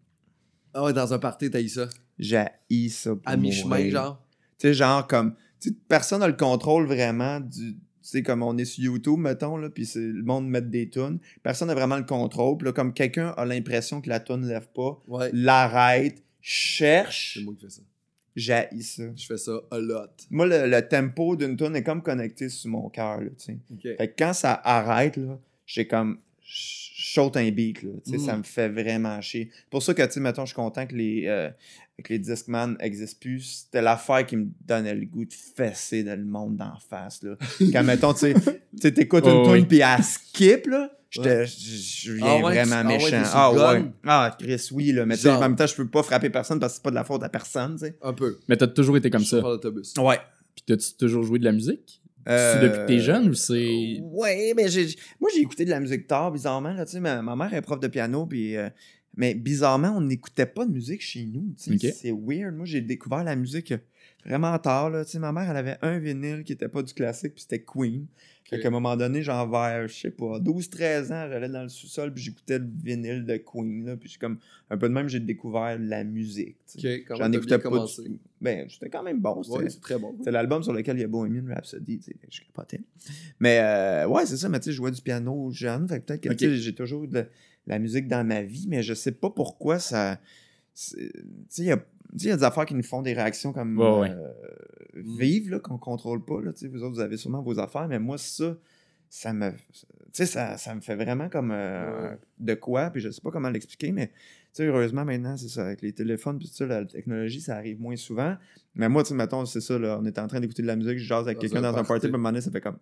Ah ouais, dans un party, t'as eu ça? J'haïs ça. pour À mi-chemin, genre? Tu sais, genre comme. Personne n'a le contrôle vraiment du. Tu sais, comme on est sur YouTube, mettons, là, puis c'est- le monde met des tunes. Personne n'a vraiment le contrôle. Puis là, comme quelqu'un a l'impression que la tune ne lève pas, Ouais. l'arrête, cherche, C'est moi qui fais ça. j'haïs ça. Je fais ça a lot. Moi, le, le tempo d'une tune est comme connecté sur mon cœur, tu sais. Fait que quand ça arrête, là, j'ai comme... Je saute un beat, là. Tu sais, Mm. ça me fait vraiment chier. pour ça que, tu sais, mettons, je suis content que les, euh, que les Discman existent plus. C'était l'affaire qui me donnait le goût de fesser dans le monde d'en face, là. Quand, [LAUGHS] mettons, tu sais, tu sais, t'écoutes une Oh, tune oui. puis elle skip, là, je je viens Ah ouais, vraiment tu- ah ouais, méchant. Ah ouais. gun? Ah, Chris, oui, là. Mais tu sais, Genre. en même temps, je peux pas frapper personne parce que c'est pas de la faute à personne, tu sais. Un peu. Mais t'as toujours été comme Je ça. Ouais. Puis t'as-tu toujours joué de la musique? Euh, C'est depuis que t'es jeune ou c'est. Ouais, mais j'ai, moi j'ai écouté de la musique tard, bizarrement. Là, ma, ma mère est prof de piano, puis, euh, mais bizarrement, on n'écoutait pas de musique chez nous. C'est weird. Moi, j'ai découvert la musique vraiment tard. Là, tu sais, ma mère, elle avait un vinyle qui était pas du classique, puis c'était Queen. Fait qu'à un moment donné, genre vers, je sais pas, 12-13 ans, j'allais dans le sous-sol, puis j'écoutais le vinyle de Queen. Là, puis comme, un peu de même, j'ai découvert la musique. J'en écoutais pas commencé? du Ben, c'était quand même bon. c'était- Ouais, très bon. c'est l'album sur lequel il y a Bohemian Rhapsody, tu sais, je capotais. Mais euh, ouais, c'est ça, mais tu sais, je jouais du piano jeune, fait peut-être que j'ai toujours de la musique dans ma vie, mais je sais pas pourquoi ça. Tu sais, il y a, il y a des affaires qui nous font des réactions comme ouais. euh, vives, là, qu'on contrôle pas, là, tu sais, vous autres, vous avez sûrement vos affaires, mais moi, ça, ça me. Tu sais, ça, ça me fait vraiment comme euh, Ouais. de quoi, puis je sais pas comment l'expliquer, mais tu sais, heureusement, maintenant, c'est ça, avec les téléphones, puis ça, la technologie, ça arrive moins souvent. Mais moi, tu sais, mettons, c'est ça, là, on était en train d'écouter de la musique, je jase avec Dans quelqu'un un dans un party. party, puis à un moment donné, ça fait comme.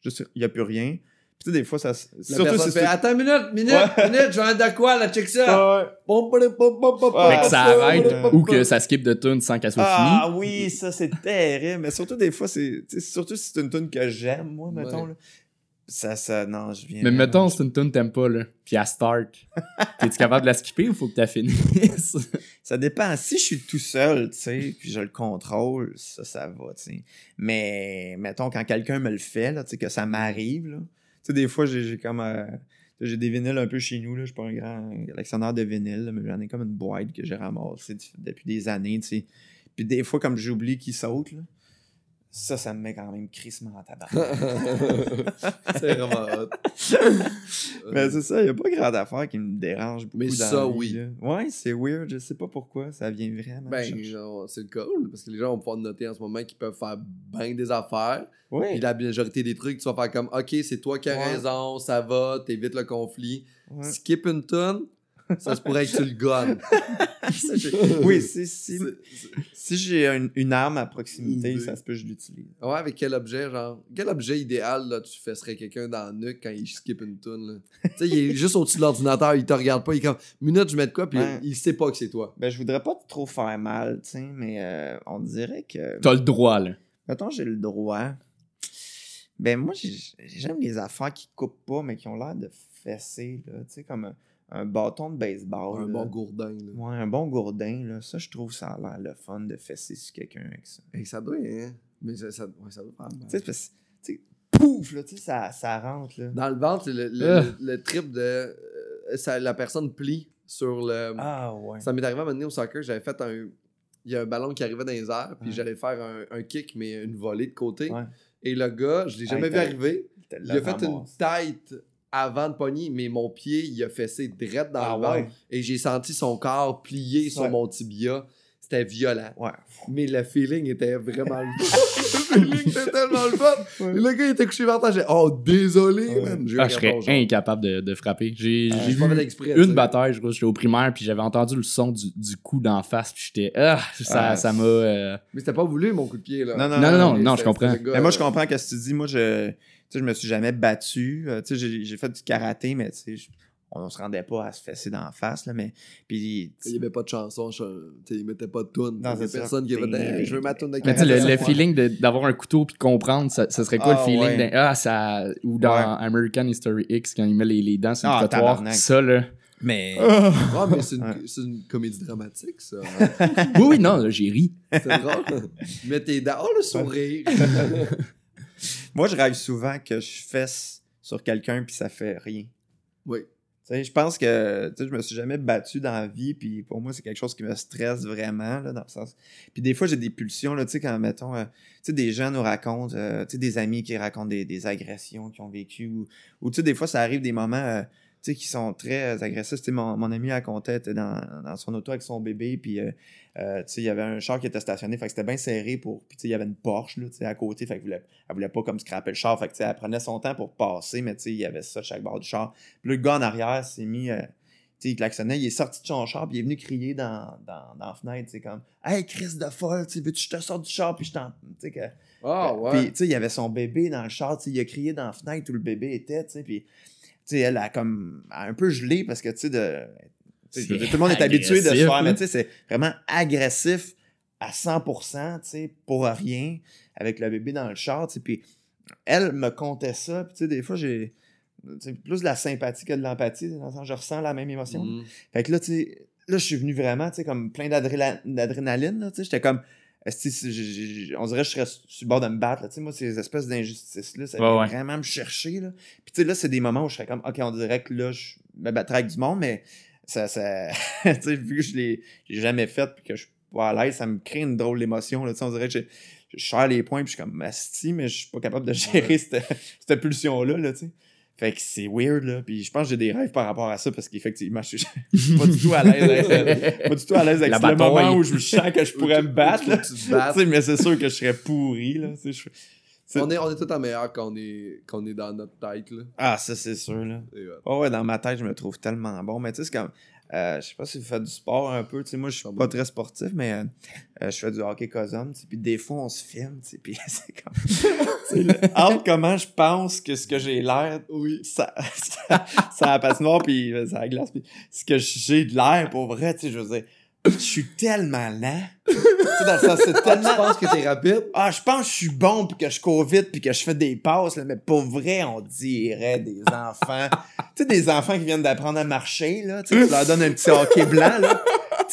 Juste, il n'y a plus rien. Puis tu sais, des fois, ça. Surtout si fait, c'est. Attends une minute, minute, Ouais. minute, je viens de quoi, là, check ça. Ah, Fait que ça arrête ou que ça skip de tune sans qu'elle soit Ah finie. oui, ça c'est terrible. Mais surtout des fois, c'est. Surtout si c'est une tune que j'aime, moi, mettons. Là. Ça, ça. Non, je viens. Mais mettons, c'est une tune que t'aimes pas, là. Puis elle start. [LAUGHS] T'es-tu capable de la skipper ou faut que tu la finisses? [LAUGHS] Ça dépend. Si je suis tout seul, tu sais, puis je le contrôle, ça, ça va, tu sais. Mais, mettons, quand quelqu'un me le fait, là, tu sais, que ça m'arrive, là. Sais, des fois, j'ai comme. euh, j'ai des vinyles un peu chez nous, là. Je suis pas un grand collectionneur de vinyles, mais j'en ai comme une boîte que j'ai ramassée depuis des années. Puis des fois, comme j'oublie qu'ils sautent, là. Ça, ça me met quand même crissement en tabac. [LAUGHS] c'est vraiment hot. Mais [LAUGHS] c'est ça, il a pas grande affaire qui me dérange beaucoup Mais dans ça, oui. là. Ouais, c'est weird, je sais pas pourquoi, ça vient vraiment. me Ben, genre, c'est cool, parce que les gens vont pouvoir noter en ce moment qu'ils peuvent faire bien des affaires. Ouais. Puis la majorité des trucs, tu vas faire comme, OK, c'est toi qui as Ouais. raison, ça va, t'évites le conflit. Ouais. Skip une tonne, ça se pourrait que tu le [LAUGHS] j'ai- [LAUGHS] oui, si, si, si j'ai une, une arme à proximité, Oui. ça se peut que je l'utilise. Ouais, avec quel objet, genre, quel objet idéal, là, tu fesserais quelqu'un dans le nuque quand il skip une toune, là? tu sais, il est juste au-dessus de l'ordinateur, il te regarde pas, il est comme, minute, je mets de quoi, puis Ouais. il sait pas que c'est toi. Ben, je voudrais pas trop faire mal, tu sais, mais euh, on dirait que. T'as le droit, là. Mettons, j'ai le droit. Ben, moi, j'ai- j'aime les affaires qui coupent pas, mais qui ont l'air de fesser, là. Tu sais, comme un, bâton de baseball. un là. bon gourdin, là. Ouais, un bon gourdin, là. Ça, je trouve ça a l'air le fun de fesser sur quelqu'un avec ça. Et ça doit, hein? Mais ça, ça, ouais, ça doit faire mal. Tu sais, parce que, pouf, là, tu sais, ça, ça rentre, là. Dans le ventre, le, le, Ah. le- le trip de. euh, ça- la personne plie sur le. Ah, ouais. Ça m'est arrivé à un moment donné au soccer, j'avais fait un. Il y a un ballon qui arrivait dans les airs, puis Ouais. j'allais faire un, un kick, mais une volée de côté. Ouais. Et le gars, je l'ai jamais vu arriver. Il a fait une tête avant de pogner, mais mon pied, il a fessé direct dans Ah le ventre. ouais? Et j'ai senti son corps plier sur mon tibia. c'était violent. Ouais. Mais le feeling était vraiment le [LAUGHS] feeling était tellement le fun. Ouais. Et le gars, il était couché par terre. J'ai oh, désolé, Ouais. man. Ah, je serais incapable de, de frapper. J'ai Euh, vu une bataille, je crois, j'étais au primaire, puis j'avais entendu le son du, du coup d'en face, puis j'étais. Ah, ça ça m'a. euh, Mais c'était pas voulu, mon coup de pied, là. Non, non, Non, non, non, je comprends. gars, Mais moi, je comprends ce que tu dis. Moi, je, tu sais, je me suis jamais battu. Euh, tu sais, j'ai- j'ai fait du karaté, mais tu sais, je- on se rendait pas à se fesser d'en face, là, mais... Puis, Il n'y avait pas de chanson, je- il mettait pas de tune. Non, c'est personne qui avait je veux ma tune de Mais le, le feeling de- d'avoir un couteau puis comprendre, ça, ça serait quoi Ah, le feeling ouais. d'un- Ah, ça. Ou dans Ouais. American History X, quand il met les, les dents sur le Ah, trottoir. Ça, là. mais... Ouais, mais c'est une, Ouais. c'est une comédie dramatique, ça. [LAUGHS] Oui, oui, non, là, j'ai ri. C'est drôle. Mets tes dents. Oh, le sourire. [LAUGHS] [LAUGHS] Moi, je rêve souvent que je fesse sur quelqu'un puis ça fait rien. oui. Sais, je pense que je me suis jamais battu dans la vie, puis pour moi, c'est quelque chose qui me stresse vraiment, là, dans le sens... Puis des fois, j'ai des pulsions, là, tu sais, quand, mettons, euh, tu sais, des gens nous racontent, euh, des amis qui racontent des, agressions qu'ils ont vécues, ou, ou des fois, ça arrive des moments, euh, qui sont très agressifs. Mon, mon ami racontait, dans, dans son auto avec son bébé, puis, euh, euh, il y avait un char qui était stationné, fait que c'était bien serré pour... Puis, il y avait une Porsche, là, tu sais, à côté, fait qu'elle voulait, elle voulait pas comme scraper le char, fait que, tu sais, elle prenait son temps pour passer, mais, tu sais, il y avait ça à chaque bord du char. Puis le gars en arrière s'est mis... euh, tu sais, il klaxonnait, il est sorti de son char, puis il est venu crier dans, dans, dans la fenêtre, tu sais, comme « Hey, Chris de folle, tu veux-tu que je te sorte du char, puis je t'en... » Tu sais, que... Ah, Puis, ouais. tu sais, il y avait son bébé dans le char, il a crié dans la fenêtre où le bébé était, tu sais, puis... Tu sais, elle a comme... elle a un peu gelé, parce que, tu sais, tout le monde est habitué de se faire, mais hein. tu sais, c'est vraiment agressif à 100%, tu sais, pour rien, avec le bébé dans le char, tu sais, puis elle me contait ça, puis tu sais, des fois, j'ai... plus de la sympathie que de l'empathie, dans le sens, je ressens la même émotion. Mm. Fait que là, tu sais, là, je suis venu vraiment, tu sais, comme plein d'adrénaline, tu sais, j'étais comme, on dirait que je serais sur le bord de me battre, là, tu sais, moi, ces espèces d'injustices-là, ça Ouais, vient ouais. vraiment me chercher, là. Puis, tu sais, là, c'est des moments où je serais comme, OK, on dirait que là, je me battrais avec du monde, mais ça, ça, [LAUGHS] tu sais, vu que je l'ai jamais fait, puis que je suis pas à l'aise, ça me crée une drôle d'émotion, là, tu sais, on dirait que je serre les points, puis je suis comme, asti, mais je suis pas capable de gérer cette, [LAUGHS] cette pulsion-là, là, tu sais. Fait que c'est weird, là. Puis je pense que j'ai des rêves par rapport à ça parce qu'effectivement, je suis [LAUGHS] pas du tout à l'aise avec, pas du tout à l'aise avec le moment où je sens que je pourrais me battre, là. Mais c'est sûr que je serais pourri, là. Je- On est, on est tout en meilleur quand on est, quand on est dans notre tête, là. Ah, ça, c'est sûr, là. Oh ouais, dans ma tête, je me trouve tellement bon. Mais tu sais, c'est comme. euh, je sais pas si vous faites du sport un peu. Tu sais, moi, je suis pas très sportif, mais euh, euh, je fais du hockey cosum. Puis des fois, on se filme. Puis [LAUGHS] c'est comme. entre [LAUGHS] comment je pense que ce que j'ai l'air. Oui. Ça, [LAUGHS] ça, la patinoire, puis euh, ça glace. Puis ce que j'ai de l'air, pour vrai, tu sais, je veux dire. Je suis tellement lent. [LAUGHS] tu sais, dans le sens, c'est Ah, tellement. penses que t'es rapide? Ah, je pense que je suis bon puis que je cours vite puis que je fais des passes, là, mais pour vrai, on dirait des [LAUGHS] enfants. tu sais, des enfants qui viennent d'apprendre à marcher, là. Tu sais, tu leur donnes un petit hockey blanc, là.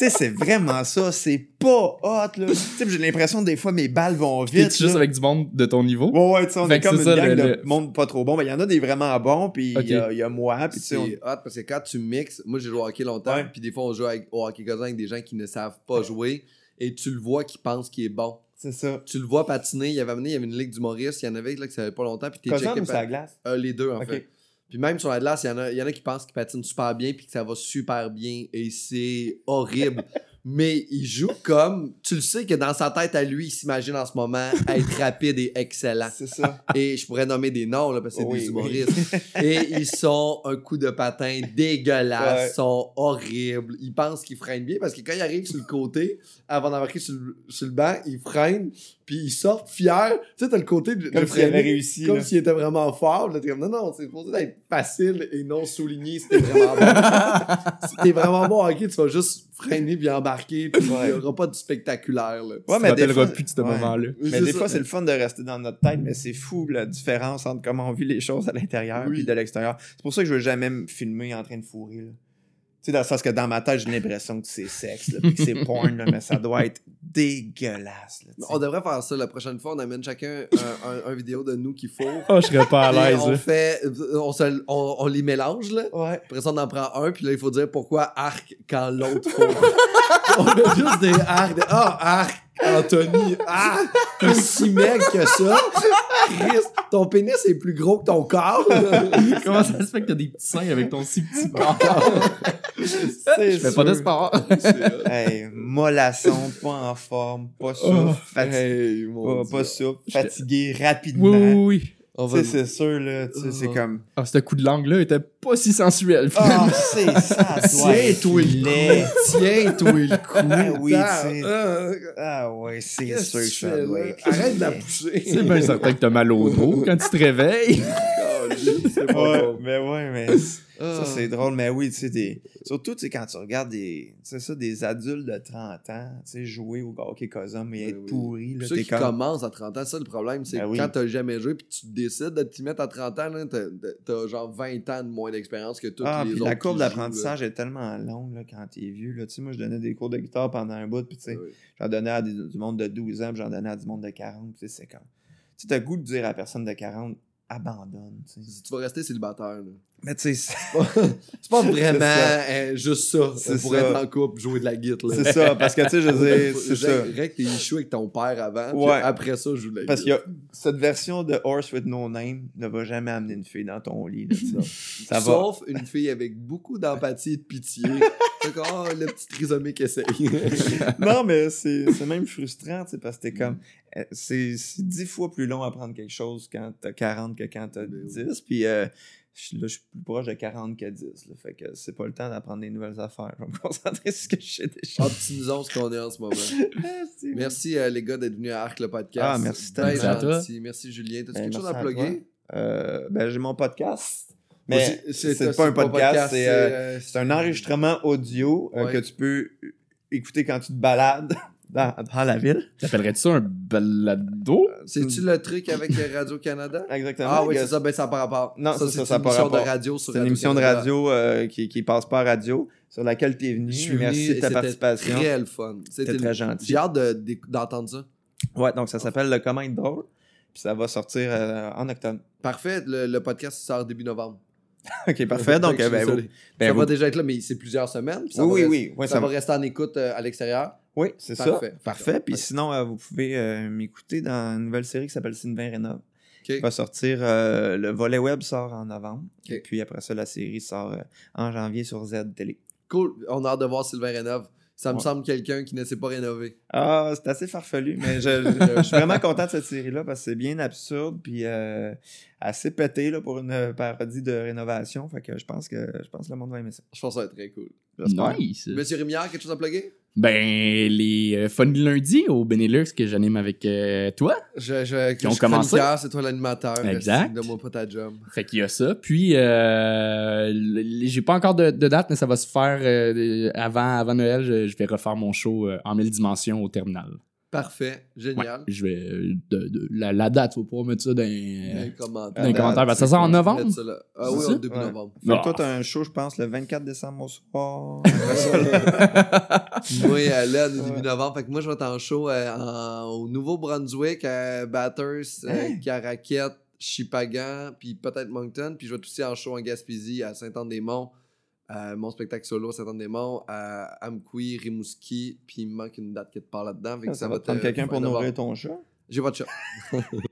Tu sais, c'est vraiment ça. C'est pas hot, là. Tu sais, j'ai l'impression des fois mes balles vont T'es vite. juste là. avec du monde de ton niveau? Ouais, ouais, tu sais, on Fait est comme c'est une ça, gang le- de le- monde pas trop bon. Ben, il y en a des vraiment bons, puis il y, a, il y a moi, puis tu sais, C'est on- hot parce que quand tu mixes, moi j'ai joué au hockey longtemps, puis des fois on joue avec, au hockey cousin avec des gens qui ne savent pas jouer et tu le vois qui pensent qu'il est bon. c'est ça. Tu le vois patiner, il y avait amené, il y avait une ligue d'humoristes, il y en avait là, qui savait pas longtemps, puis t'es checké ou pa- la glace? Euh, les deux en fait. Puis même sur la glace, il y en a, y en a qui pensent qu'ils patinent super bien puis que ça va super bien et c'est horrible. [LAUGHS] Mais il joue comme tu le sais que dans sa tête à lui, il s'imagine en ce moment être rapide et excellent. C'est ça. [LAUGHS] Et je pourrais nommer des noms là, parce que c'est Oui, des oui. humoristes. Et ils sont un coup de patin dégueulasse, Ouais. sont horribles. Ils pensent qu'ils freinent bien parce que quand ils arrivent sur le côté, avant d'embarquer sur, sur le banc, ils freinent, puis ils sortent fiers. Tu sais, t'as le côté de, Comme s'il avait freiner réussi. comme s'il était vraiment fort. Là, t'es comme, non, non, c'est supposé être facile et non souligné si t'es vraiment bon. [LAUGHS] si t'es vraiment bon hockey, tu vas juste freiner puis embarquer, puis il Ouais. y aura pas de spectaculaire. Là. Ouais, tu mais des fois- plus de ce ouais. moment-là. Mais C'est des ça. fois, c'est le fun de rester dans notre tête, mais c'est fou la différence entre comment on vit les choses à l'intérieur Oui. et de l'extérieur. C'est pour ça que je veux jamais me filmer en train de fourrer. Là. Tu sais, dans le sens que dans ma tête, j'ai l'impression que c'est sexe, là, puis que c'est porn, là, mais ça doit être dégueulasse. Là. On devrait faire ça la prochaine fois. On amène chacun un, un- un vidéo de nous qui fourre. [LAUGHS] Oh, je serais pas à l'aise. on là. fait, on, se- on, on les mélange là. Ouais. Après ça, on en prend un, puis là, il faut dire pourquoi arc quand l'autre fourre. [LAUGHS] on a juste des arcs. de- Ah, arc, Anthony, ah, t'es si mec que ça. Chris, ton pénis est plus gros que ton corps. [LAUGHS] Comment ça se fait que t'as des petits seins avec ton si petit corps? C'est Je fais pas de sport. Hey, mollasson, pas en forme, pas souple, Oh, fati- Hey, mon pas, pas Dieu. souple, fatigué Oui, rapidement. oui, oui. Tu sais, c'est sûr, là, tu sais, c'est Oh. comme... Ah, ce coup de langue-là était pas si sensuel. Ah, [LAUGHS] c'est ça, toi, le laid. cou. Tiens, toi, le cou. Ah oui, tu sais. Ah ouais, c'est sûr que que tu ça doit Arrête de la pousser. C'est bien certain que t'as mal au dos quand tu te réveilles. [LAUGHS] [LAUGHS] Ouais, mais ouais, mais [LAUGHS] Ah. ça c'est drôle, mais oui, tu sais, des... surtout tu sais, quand tu regardes des, tu sais, ça, des adultes de 30 ans, tu sais, jouer au hockey Cosum et être oui. pourri, là, ceux qui comme... commencent à 30 ans, ça le problème, c'est Ben que oui. quand t'as jamais joué puis tu décides de t'y mettre à 30 ans, t'as, genre 20 ans de moins d'expérience que tous Ah, les autres. la courbe d'apprentissage est tellement longue là, quand t'es vieux. Là. Tu sais, moi, je donnais des cours de guitare pendant un bout, puis tu sais, là. Ouais. j'en donnais à des- du monde de 12 ans, puis j'en donnais à du monde de 40. Tu sais, c'est comme... Tu le goût de dire à la personne de 40, abandonne, tu tu vas rester célibataire, là. Mais tu sais, c'est- C'est pas [LAUGHS] vraiment euh, juste ça. C'est pour ça. être en couple, jouer de la guitare. là. c'est ça, parce que tu sais, je veux dire, [LAUGHS] c'est ça. Règle tes échoues avec ton père avant, puis Ouais. après ça, joue de la Parce a cette version de Horse with No Name ne va jamais amener une fille dans ton lit. là, [LAUGHS] ça va. Sauf une fille avec beaucoup d'empathie et de pitié. Que, oh, le petit trisomique essaye. non, mais c'est c'est même frustrant, tu sais, parce que t'es comme. euh, C'est dix fois plus long à apprendre quelque chose quand t'as 40 que quand t'as Ben oui. 10. Puis euh, je- là, je suis plus proche de 40 que 10. là, fait que c'est pas le temps d'apprendre des nouvelles affaires. Je vais me concentrer [LAUGHS] sur ce que je sais déjà. Optimisons ce qu'on est en ce moment. [LAUGHS] Ah, c'est- Merci euh, les gars d'être venus à Arc le podcast. Ah, merci tellement. Merci à toi. Merci Julien. T'as-tu Ben, quelque chose merci à à plugger? Euh, ben, j'ai mon podcast. Mais c'est- pas un podcast, c'est euh, euh, c'est un enregistrement audio euh, Ouais. que tu peux écouter quand tu te balades [LAUGHS] dans, dans la ville. T'appellerais-tu ça un balado? C'est-tu le truc avec euh, Radio-Canada? [LAUGHS] Exactement. Ah oui, c'est ça, ben ça par rapport. Non, ça, c'est une pas émission de rapport. radio sur C'est une émission de radio euh, qui, qui passe pas à radio, sur laquelle tu es venu. Je suis Merci venu de ta c'était participation. Très le fun. C'était C'était très gentil. J'ai hâte d'entendre ça. Ouais, donc ça s'appelle Le Comment être drôle. Puis ça va sortir euh, en octobre. Parfait, le, le podcast sort début novembre. [LAUGHS] ok, parfait. [LAUGHS] Donc, euh, ben, vous, ben, ça vous- va déjà être là, mais c'est plusieurs semaines. puis ça Oui, va oui, rester- oui. Ça, ça va va- rester en écoute euh, à l'extérieur. Oui, c'est ça. Parfait. Parfait. Puis sinon, euh, vous pouvez euh, m'écouter dans une nouvelle série qui s'appelle Sylvain Rénov. Qui va sortir. euh, le volet web sort en novembre. Et puis après ça, la série sort euh, en janvier sur Z Télé. Cool. On a hâte de voir Sylvain Rénov. Ça me Ouais. semble quelqu'un qui ne s'est pas rénové. Ah, c'est assez farfelu, mais je, je- [LAUGHS] je suis vraiment content de cette série-là parce que c'est bien absurde puis euh, assez pété là, pour une parodie de rénovation. Fait que je pense que je pense que le monde va aimer ça. Je pense que ça va être très cool. Nice. Monsieur Rémiard, quelque chose à plugger? Ben, les euh, Fun Lundi au Benelux que j'anime avec euh, toi. Je, je, Qui ont je commencé. c'est toi l'animateur. Exact. Donne-moi pas ta job. Fait qu'il y a ça. Puis, euh, j'ai pas encore de, de date, mais ça va se faire euh, avant, avant Noël. Je, je vais refaire mon show euh, en mille dimensions au terminal. Parfait. Ouais, Génial. je vais. euh, de- de- la, la date, faut pouvoir mettre ça dans, Dans les commentaires. dans les commentaires. parce que ça sort en novembre? Mettre ça là. Ah oui, ça? au début Ouais. novembre. Fait que Ah. toi, t'as un show, je pense, le 24 décembre au soir. [LAUGHS] moi, elle là, au début Ouais. novembre. Fait que moi, je vais être en show euh, en- au Nouveau-Brunswick, à Batters, euh, Hein? Caraquette, Chipagan, puis peut-être Moncton. Puis je vais être aussi en show en Gaspésie, à Saint-Anne-des-Monts. Euh, mon spectacle solo à Saint-Anne-des-Monts, à Amqui, Rimouski, puis il me manque une date qui te parle là-dedans. que ça, va prendre quelqu'un pour nourrir ton chat? J'ai pas de chat. [LAUGHS]